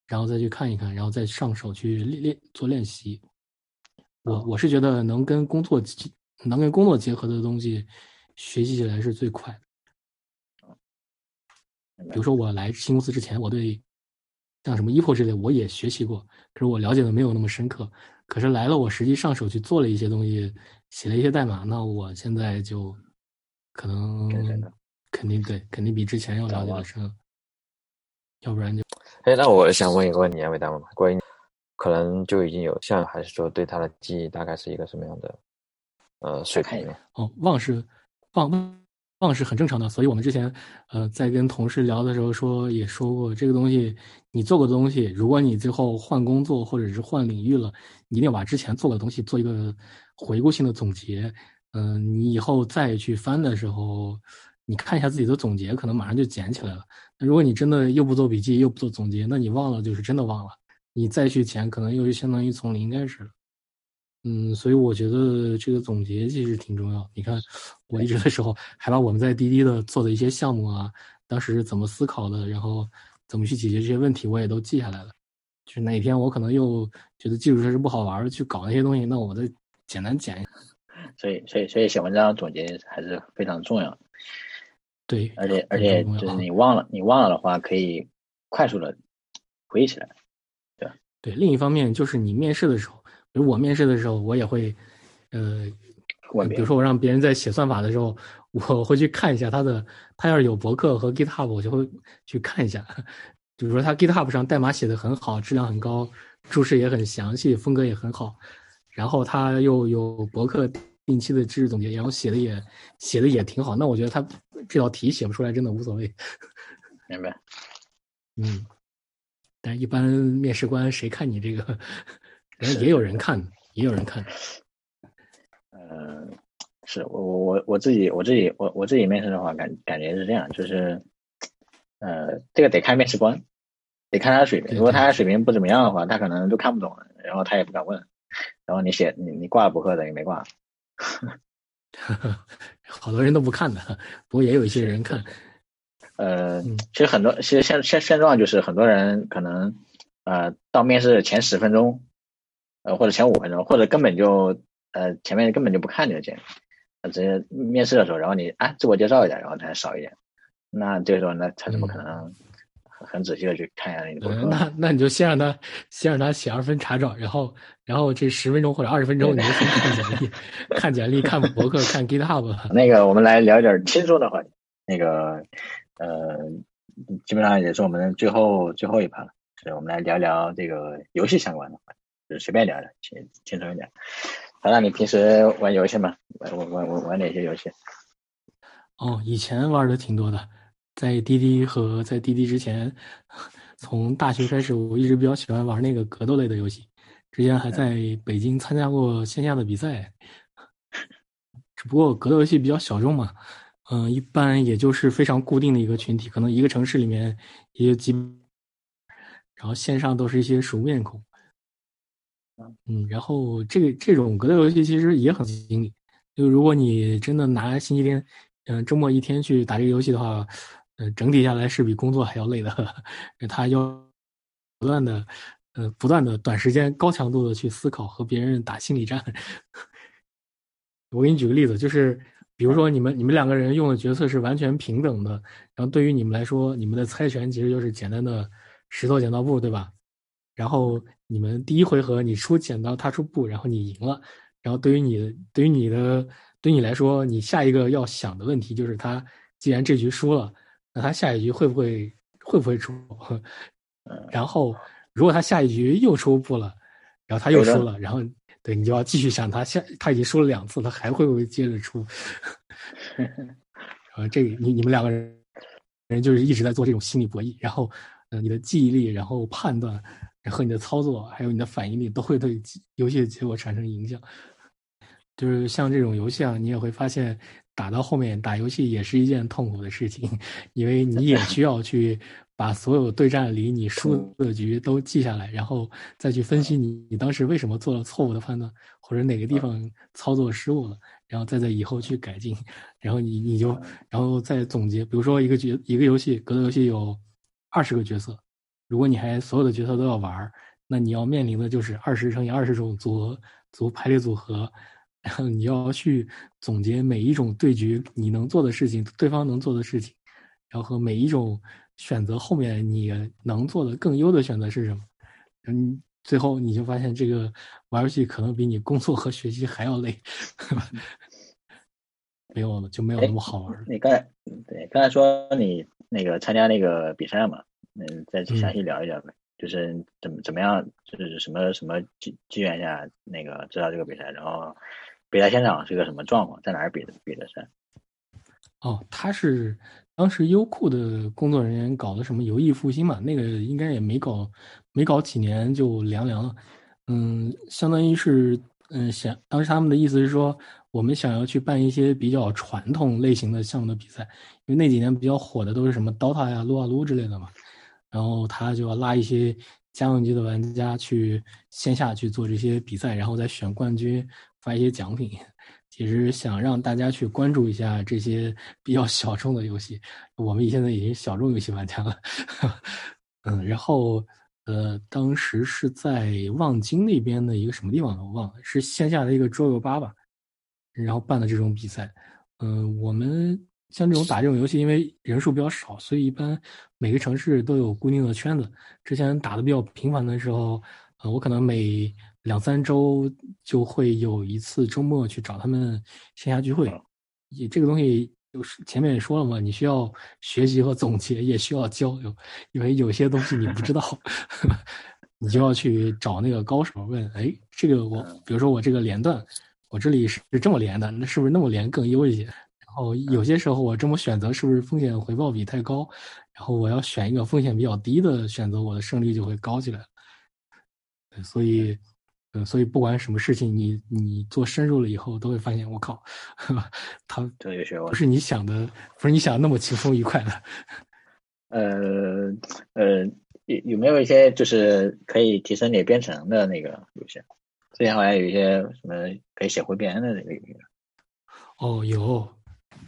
然后再去看一看，然后再上手去练练做练习。我我是觉得能跟工作能跟工作结合的东西，学习起来是最快的。比如说我来新公司之前，我对像什么 EPO 之类我也学习过，可是我了解的没有那么深刻。可是来了，我实际上手去做了一些东西，写了一些代码，那我现在就可能肯定对，肯定比之前要了解的深。要不然就……哎，那我想问一个问题啊，伟大妈妈，关于可能就已经有像，还是说对他的记忆大概是一个什么样的呃水平？哦，忘是忘。忘是很正常的，所以我们之前，呃，在跟同事聊的时候说，也说过这个东西，你做过的东西，如果你最后换工作或者是换领域了，你一定要把之前做过的东西做一个回顾性的总结。嗯，你以后再去翻的时候，你看一下自己的总结，可能马上就捡起来了。那如果你真的又不做笔记，又不做总结，那你忘了就是真的忘了，你再去捡，可能又相当于从零开始了。嗯，所以我觉得这个总结其实挺重要。你看，我一直的时候还把我们在滴滴的做的一些项目啊，当时是怎么思考的，然后怎么去解决这些问题，我也都记下来了。就是哪天我可能又觉得基础设施不好玩，去搞那些东西，那我再简单剪。所以，所以，所以写文章总结还是非常重要的。对，而且，而且就是你忘了，你忘了的话，可以快速的回忆起来。对，另一方面，就是你面试的时候，比如我面试的时候，我也会，呃，比如说我让别人在写算法的时候，我会去看一下他的，他要是有博客和 GitHub，我就会去看一下。*laughs* 比如说他 GitHub 上代码写的很好，质量很高，注释也很详细，风格也很好，然后他又有博客。定期的知识总结，然后写的也写的也挺好。那我觉得他这道题写不出来，真的无所谓。*laughs* 明白。嗯，但一般面试官谁看你这个？*laughs* 人也有人看，也有人看。呃，是我我我我自己我自己我我自己面试的话，感感觉是这样，就是呃，这个得看面试官，得看他的水平。如果他的水平不怎么样的话，他可能都看不懂，然后他也不敢问。然后你写你你挂了博客等于没挂。*laughs* *laughs* 好多人都不看的，不过也有一些人看。呃，其实很多，其实现现现状就是很多人可能呃到面试前十分钟，呃或者前五分钟，或者根本就呃前面根本就不看这个简历，直接面试的时候，然后你啊自我介绍一下，然后才少一点。那这个时候那他怎么可能？很仔细的去看一下那个。那那你就先让他先让他写二分查找，然后然后这十分钟或者二十分钟你就先看简历，*laughs* 看简历，看博客，看 GitHub。那个我们来聊一点轻松的话题。那个呃，基本上也是我们最后最后一盘了，所以我们来聊聊这个游戏相关的，就随便聊聊，轻轻松一点。好，那你平时玩游戏吗？玩玩玩玩哪些游戏？哦，以前玩的挺多的。在滴滴和在滴滴之前，*laughs* 从大学开始，我一直比较喜欢玩那个格斗类的游戏。之前还在北京参加过线下的比赛，*laughs* 只不过格斗游戏比较小众嘛，嗯，一般也就是非常固定的一个群体，可能一个城市里面也就几，然后线上都是一些熟面孔。嗯，然后这个这种格斗游戏其实也很经历，就如果你真的拿星期天，嗯，周末一天去打这个游戏的话。呃，整体下来是比工作还要累的，*laughs* 他要不断的，呃，不断的短时间高强度的去思考和别人打心理战。*laughs* 我给你举个例子，就是比如说你们你们两个人用的角色是完全平等的，然后对于你们来说，你们的猜拳其实就是简单的石头剪刀布，对吧？然后你们第一回合你出剪刀，他出布，然后你赢了。然后对于你对于你的对你来说，你下一个要想的问题就是他既然这局输了。那他下一局会不会会不会出？*laughs* 然后如果他下一局又出布了，然后他又输了，然后对你就要继续想他下他已经输了两次，他还会不会接着出？啊，*laughs* 这个你你们两个人人就是一直在做这种心理博弈，然后呃你的记忆力、然后判断和你的操作还有你的反应力都会对游戏的结果产生影响。就是像这种游戏啊，你也会发现。打到后面打游戏也是一件痛苦的事情，因为你也需要去把所有对战里你输的局都记下来，然后再去分析你你当时为什么做了错误的判断，或者哪个地方操作失误了，然后再在以后去改进，然后你你就然后再总结。比如说一个角一个游戏格斗游戏有二十个角色，如果你还所有的角色都要玩，那你要面临的就是二十乘以二十种组合组排列组合。然后你要去总结每一种对局你能做的事情，对方能做的事情，然后和每一种选择后面你能做的更优的选择是什么？嗯，最后你就发现这个玩游戏可能比你工作和学习还要累，没有就没有那么好玩。你刚才对刚才说你那个参加那个比赛嘛？嗯，再去详细聊一聊呗。就是怎么怎么样，就是什么什么机机缘下那个知道这个比赛，然后。比赛现场是个什么状况？在哪儿比的比的赛？哦，他是当时优酷的工作人员搞的什么游艺复兴嘛？那个应该也没搞，没搞几年就凉凉了。嗯，相当于是嗯想当时他们的意思是说，我们想要去办一些比较传统类型的项目的比赛，因为那几年比较火的都是什么 DOTA 呀、撸啊撸之类的嘛。然后他就要拉一些家用机的玩家去线下去做这些比赛，然后再选冠军。发一些奖品，其实想让大家去关注一下这些 *laughs* 比较小众的游戏。我们现在已经小众游戏玩家了，*laughs* 嗯，然后呃，当时是在望京那边的一个什么地方我忘了，是线下的一个桌游吧吧，然后办的这种比赛。嗯，我们像这种打这种游戏，因为人数比较少，所以一般每个城市都有固定的圈子。之前打的比较频繁的时候，呃，我可能每两三周就会有一次周末去找他们线下聚会。也这个东西。就是前面也说了嘛，你需要学习和总结，也需要交流，因为有些东西你不知道，*laughs* 你就要去找那个高手问。哎，这个我，比如说我这个连段，我这里是这么连的，那是不是那么连更优一些？然后有些时候我这么选择，是不是风险回报比太高？然后我要选一个风险比较低的选择，我的胜率就会高起来。所以。所以不管什么事情，你你做深入了以后，都会发现，我靠，*laughs* 他不是你想的，不是你想的那么轻松愉快的。*laughs* 呃呃，有有没有一些就是可以提升你编程的那个游戏？之前好像有一些什么可以写汇编的那个游戏。哦，有，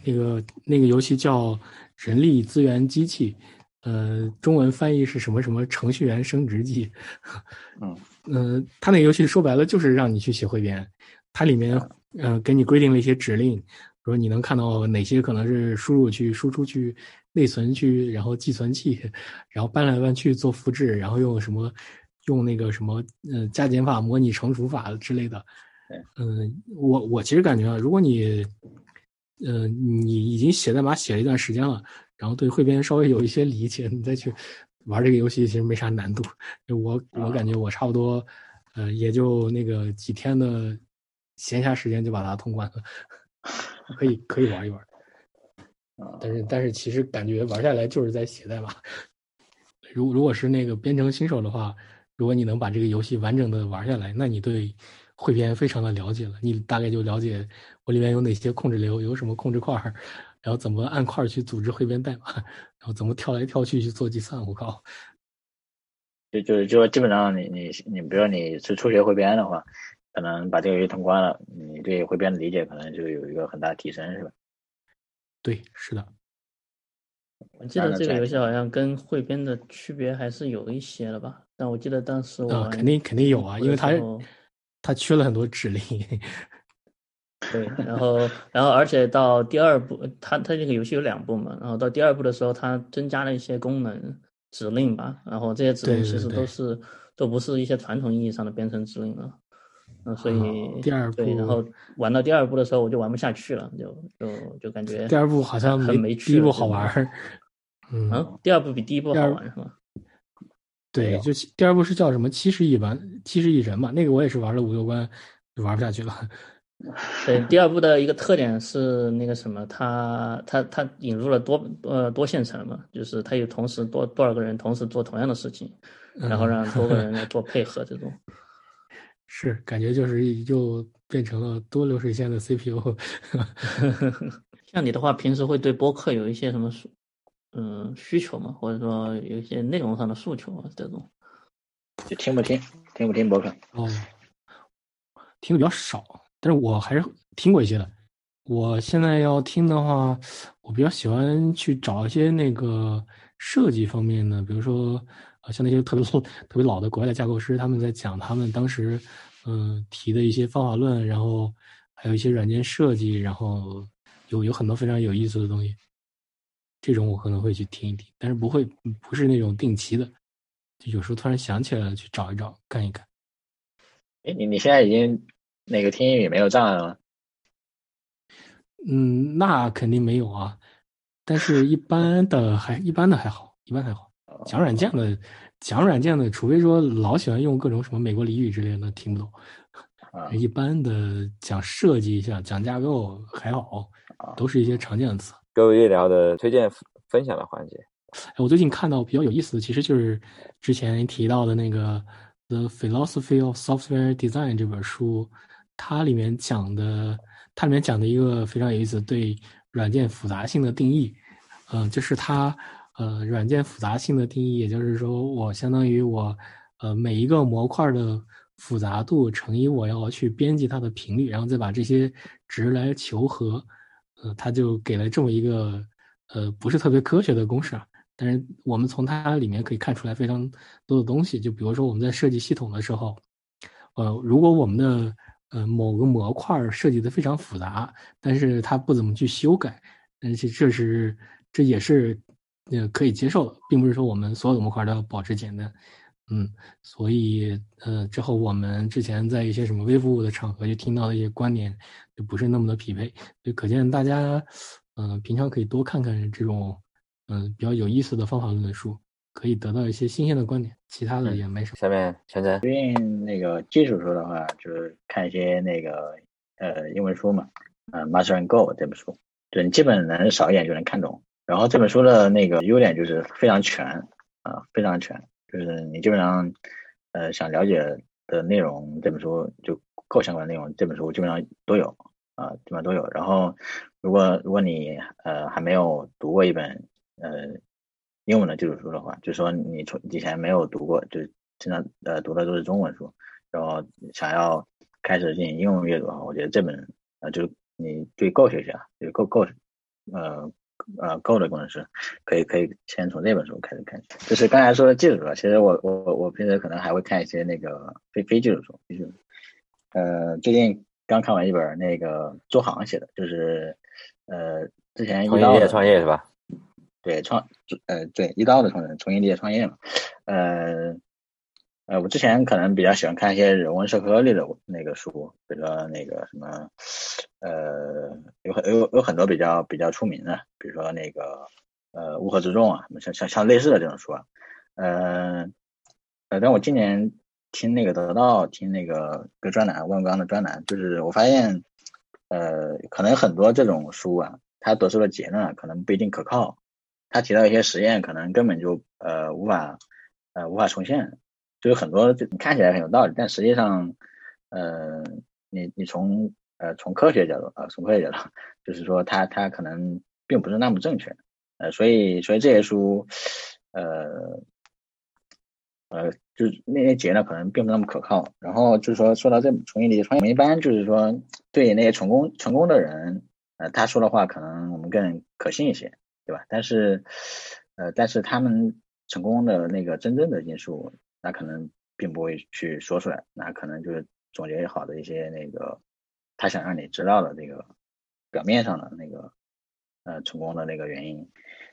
那个那个游戏叫《人力资源机器》，呃，中文翻译是什么什么程序员升职记。嗯。嗯，他那个游戏说白了就是让你去写汇编，它里面呃给你规定了一些指令，说你能看到哪些可能是输入去、输出去、内存去，然后寄存器，然后搬来搬去做复制，然后用什么用那个什么呃加减法模拟乘除法之类的。嗯，我我其实感觉啊，如果你嗯你已经写代码写了一段时间了，然后对汇编稍微有一些理解，你再去。玩这个游戏其实没啥难度，我我感觉我差不多，呃，也就那个几天的闲暇时间就把它通关了，*laughs* 可以可以玩一玩。但是但是其实感觉玩下来就是在写代码。如如果是那个编程新手的话，如果你能把这个游戏完整的玩下来，那你对汇编非常的了解了，你大概就了解我里面有哪些控制流，有什么控制块，然后怎么按块去组织汇编代码。然后怎么跳来跳去去做计算？我靠！就就是就基本上你你你，比如说你是初学汇编的话，可能把这个游戏通关了，你对汇编的理解可能就有一个很大提升，是吧？对，是的。我记得这个游戏好像跟汇编的区别还是有一些的吧？但我记得当时我肯定肯定有啊，因为它它缺了很多指令。对，然后，然后，而且到第二部，它它这个游戏有两部嘛，然后到第二部的时候，它增加了一些功能指令吧，然后这些指令其实都是都不是一些传统意义上的编程指令了，嗯，所以第二部，然后玩到第二部的时候，我就玩不下去了，就就就感觉第二部好像很没趣第一部好玩，嗯，第二部比第一部好玩是吗？对，就第二部是叫什么七十亿玩七十亿人嘛，那个我也是玩了五六关就玩不下去了。对，第二部的一个特点是那个什么，它它它引入了多呃多线程嘛，就是它有同时多多少个人同时做同样的事情，然后让多个人来 *laughs* 做配合这种。是，感觉就是又变成了多流水线的 CPU。像你的话，平时会对播客有一些什么诉嗯需求吗？或者说有一些内容上的诉求啊这种？就听不听，听不听播客？哦，听的比较少。但是我还是听过一些的。我现在要听的话，我比较喜欢去找一些那个设计方面的，比如说，呃，像那些特别特别老的国外的架构师，他们在讲他们当时，嗯，提的一些方法论，然后还有一些软件设计，然后有有很多非常有意思的东西。这种我可能会去听一听，但是不会不是那种定期的，就有时候突然想起来了去找一找，看一看。哎，你你现在已经。那个听英语没有障碍吗？嗯，那肯定没有啊。但是，一般的还一般的还好，一般还好。讲软件的，讲软件的，除非说老喜欢用各种什么美国俚语之类的，听不懂。*laughs* 一般的讲设计一下，讲架构还好，都是一些常见的词。各位聊的推荐分享的环节。哎我最近看到比较有意思的，其实就是之前提到的那个《The Philosophy of Software Design》这本书。它里面讲的，它里面讲的一个非常有意思对软件复杂性的定义，嗯，就是它呃软件复杂性的定义，也就是说我相当于我呃每一个模块的复杂度乘以我要去编辑它的频率，然后再把这些值来求和，呃，它就给了这么一个呃不是特别科学的公式啊，但是我们从它里面可以看出来非常多的东西。就比如说我们在设计系统的时候，呃，如果我们的呃某个模块设计的非常复杂，但是它不怎么去修改，而且这是这也是呃可以接受的，并不是说我们所有的模块都要保持简单。嗯，所以呃，之后我们之前在一些什么微服务的场合就听到的一些观点，就不是那么的匹配，就可见大家，嗯，平常可以多看看这种，嗯，比较有意思的方法论的书，可以得到一些新鲜的观点。其他的也没什么。下面现在最近那个基础书的话，就是看一些那个呃英文书嘛，呃《Master and Go》这本书，对你基本能扫一眼就能看懂。然后这本书的那个优点就是非常全啊，非常全。就是你基本上，呃，想了解的内容，这本书就够相关的内容，这本书基本上都有啊，基本上都有。然后，如果如果你呃还没有读过一本呃英文的基础书的话，就是说你从以前没有读过，就是经常呃读的都是中文书，然后想要开始进行英文阅读的话，我觉得这本呃就是你对 Go 学习啊，就 Go Go 呃。呃，Go 的工程师可以可以先从这本书开始看，就是刚才说的技术书。其实我我我平时可能还会看一些那个非非技术书，就是呃，最近刚看完一本那个周航写的，就是呃之前创业创业是吧？对，创呃对一刀的创人从业立业创业嘛，呃。呃，我之前可能比较喜欢看一些人文社科类的那个书，比如说那个什么，呃，有很有有很多比较比较出名的，比如说那个呃乌合之众啊，像像像类似的这种书啊，嗯呃，但我今年听那个得到听那个个专栏万刚的专栏，就是我发现，呃，可能很多这种书啊，他得出的结论可能不一定可靠，他提到一些实验，可能根本就呃无法呃无法重现。就有很多，就你看起来很有道理，但实际上，呃，你你从呃从科学角度啊，从科学角度，就是说它它可能并不是那么正确，呃，所以所以这些书，呃呃，就是那些结论可能并不那么可靠。然后就是说说到这从业理创业，我们一般就是说对那些成功成功的人，呃，他说的话可能我们更可信一些，对吧？但是呃，但是他们成功的那个真正的因素。那可能并不会去说出来，那可能就是总结好的一些那个他想让你知道的那个表面上的那个呃成功的那个原因。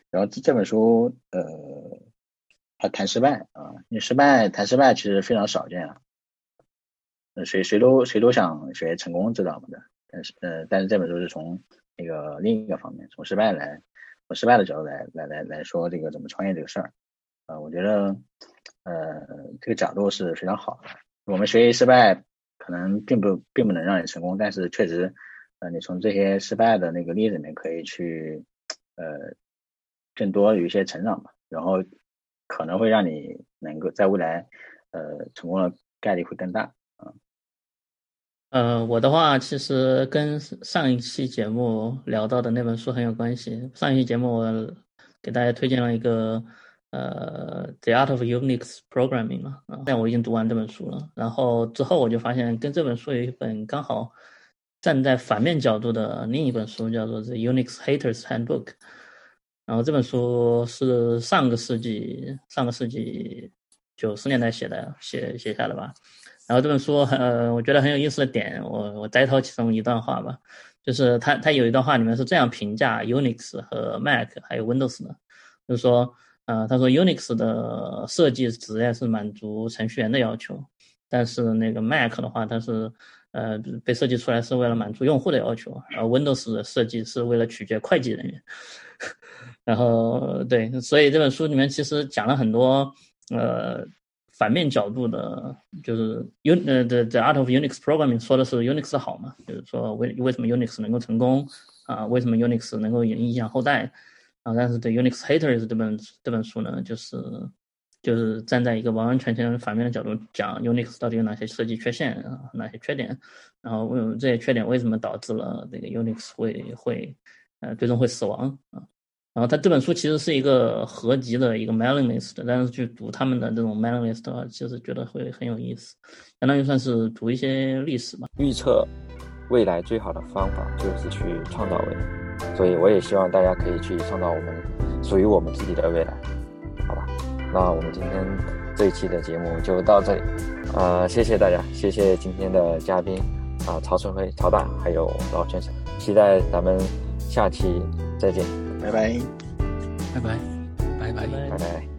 然后这这本书呃他谈失败啊，因为失败谈失败其实非常少见啊，谁谁都谁都想学成功，知道吗的？但是呃但是这本书是从那个另一个方面，从失败来失败的角度来来来来说这个怎么创业这个事儿啊，我觉得。呃，这个角度是非常好的。我们学习失败可能并不并不能让你成功，但是确实，呃，你从这些失败的那个例子里面可以去呃更多有一些成长吧，然后可能会让你能够在未来呃成功的概率会更大。呃，我的话其实跟上一期节目聊到的那本书很有关系。上一期节目我给大家推荐了一个。呃，《The Art of Unix Programming》嘛，啊，但我已经读完这本书了。然后之后我就发现，跟这本书有一本刚好站在反面角度的另一本书，叫做《The Unix Haters Handbook》。然后这本书是上个世纪上个世纪九十年代写的，写写下的吧。然后这本书，呃，我觉得很有意思的点，我我摘抄其中一段话吧，就是他他有一段话里面是这样评价 Unix 和 Mac 还有 Windows 的，就是说。呃，他说 Unix 的设计实在是满足程序员的要求，但是那个 Mac 的话，它是呃被设计出来是为了满足用户的要求，而 Windows 的设计是为了取决会计人员。*laughs* 然后对，所以这本书里面其实讲了很多呃反面角度的，就是 Un 呃 The The Art of Unix Programming 说的是 Unix 好嘛，就是说为为什么 Unix 能够成功啊？为什么 Unix 能够影影响后代？啊，但是《The Unix Haters》这本这本书呢，就是就是站在一个完完全全反面的角度讲 Unix 到底有哪些设计缺陷啊，哪些缺点，然后为这些缺点为什么导致了这个 Unix 会会呃最终会死亡啊？然后他这本书其实是一个合集的一个 mailing list，但是去读他们的这种 mailing list 的话，其实觉得会很有意思，相当于算是读一些历史吧。预测未来最好的方法就是去创造未来。所以我也希望大家可以去创造我们属于我们自己的未来，好吧？那我们今天这一期的节目就到这里，呃，谢谢大家，谢谢今天的嘉宾啊，曹春辉、曹大还有老先生，期待咱们下期再见，拜拜，拜拜，拜拜，拜拜。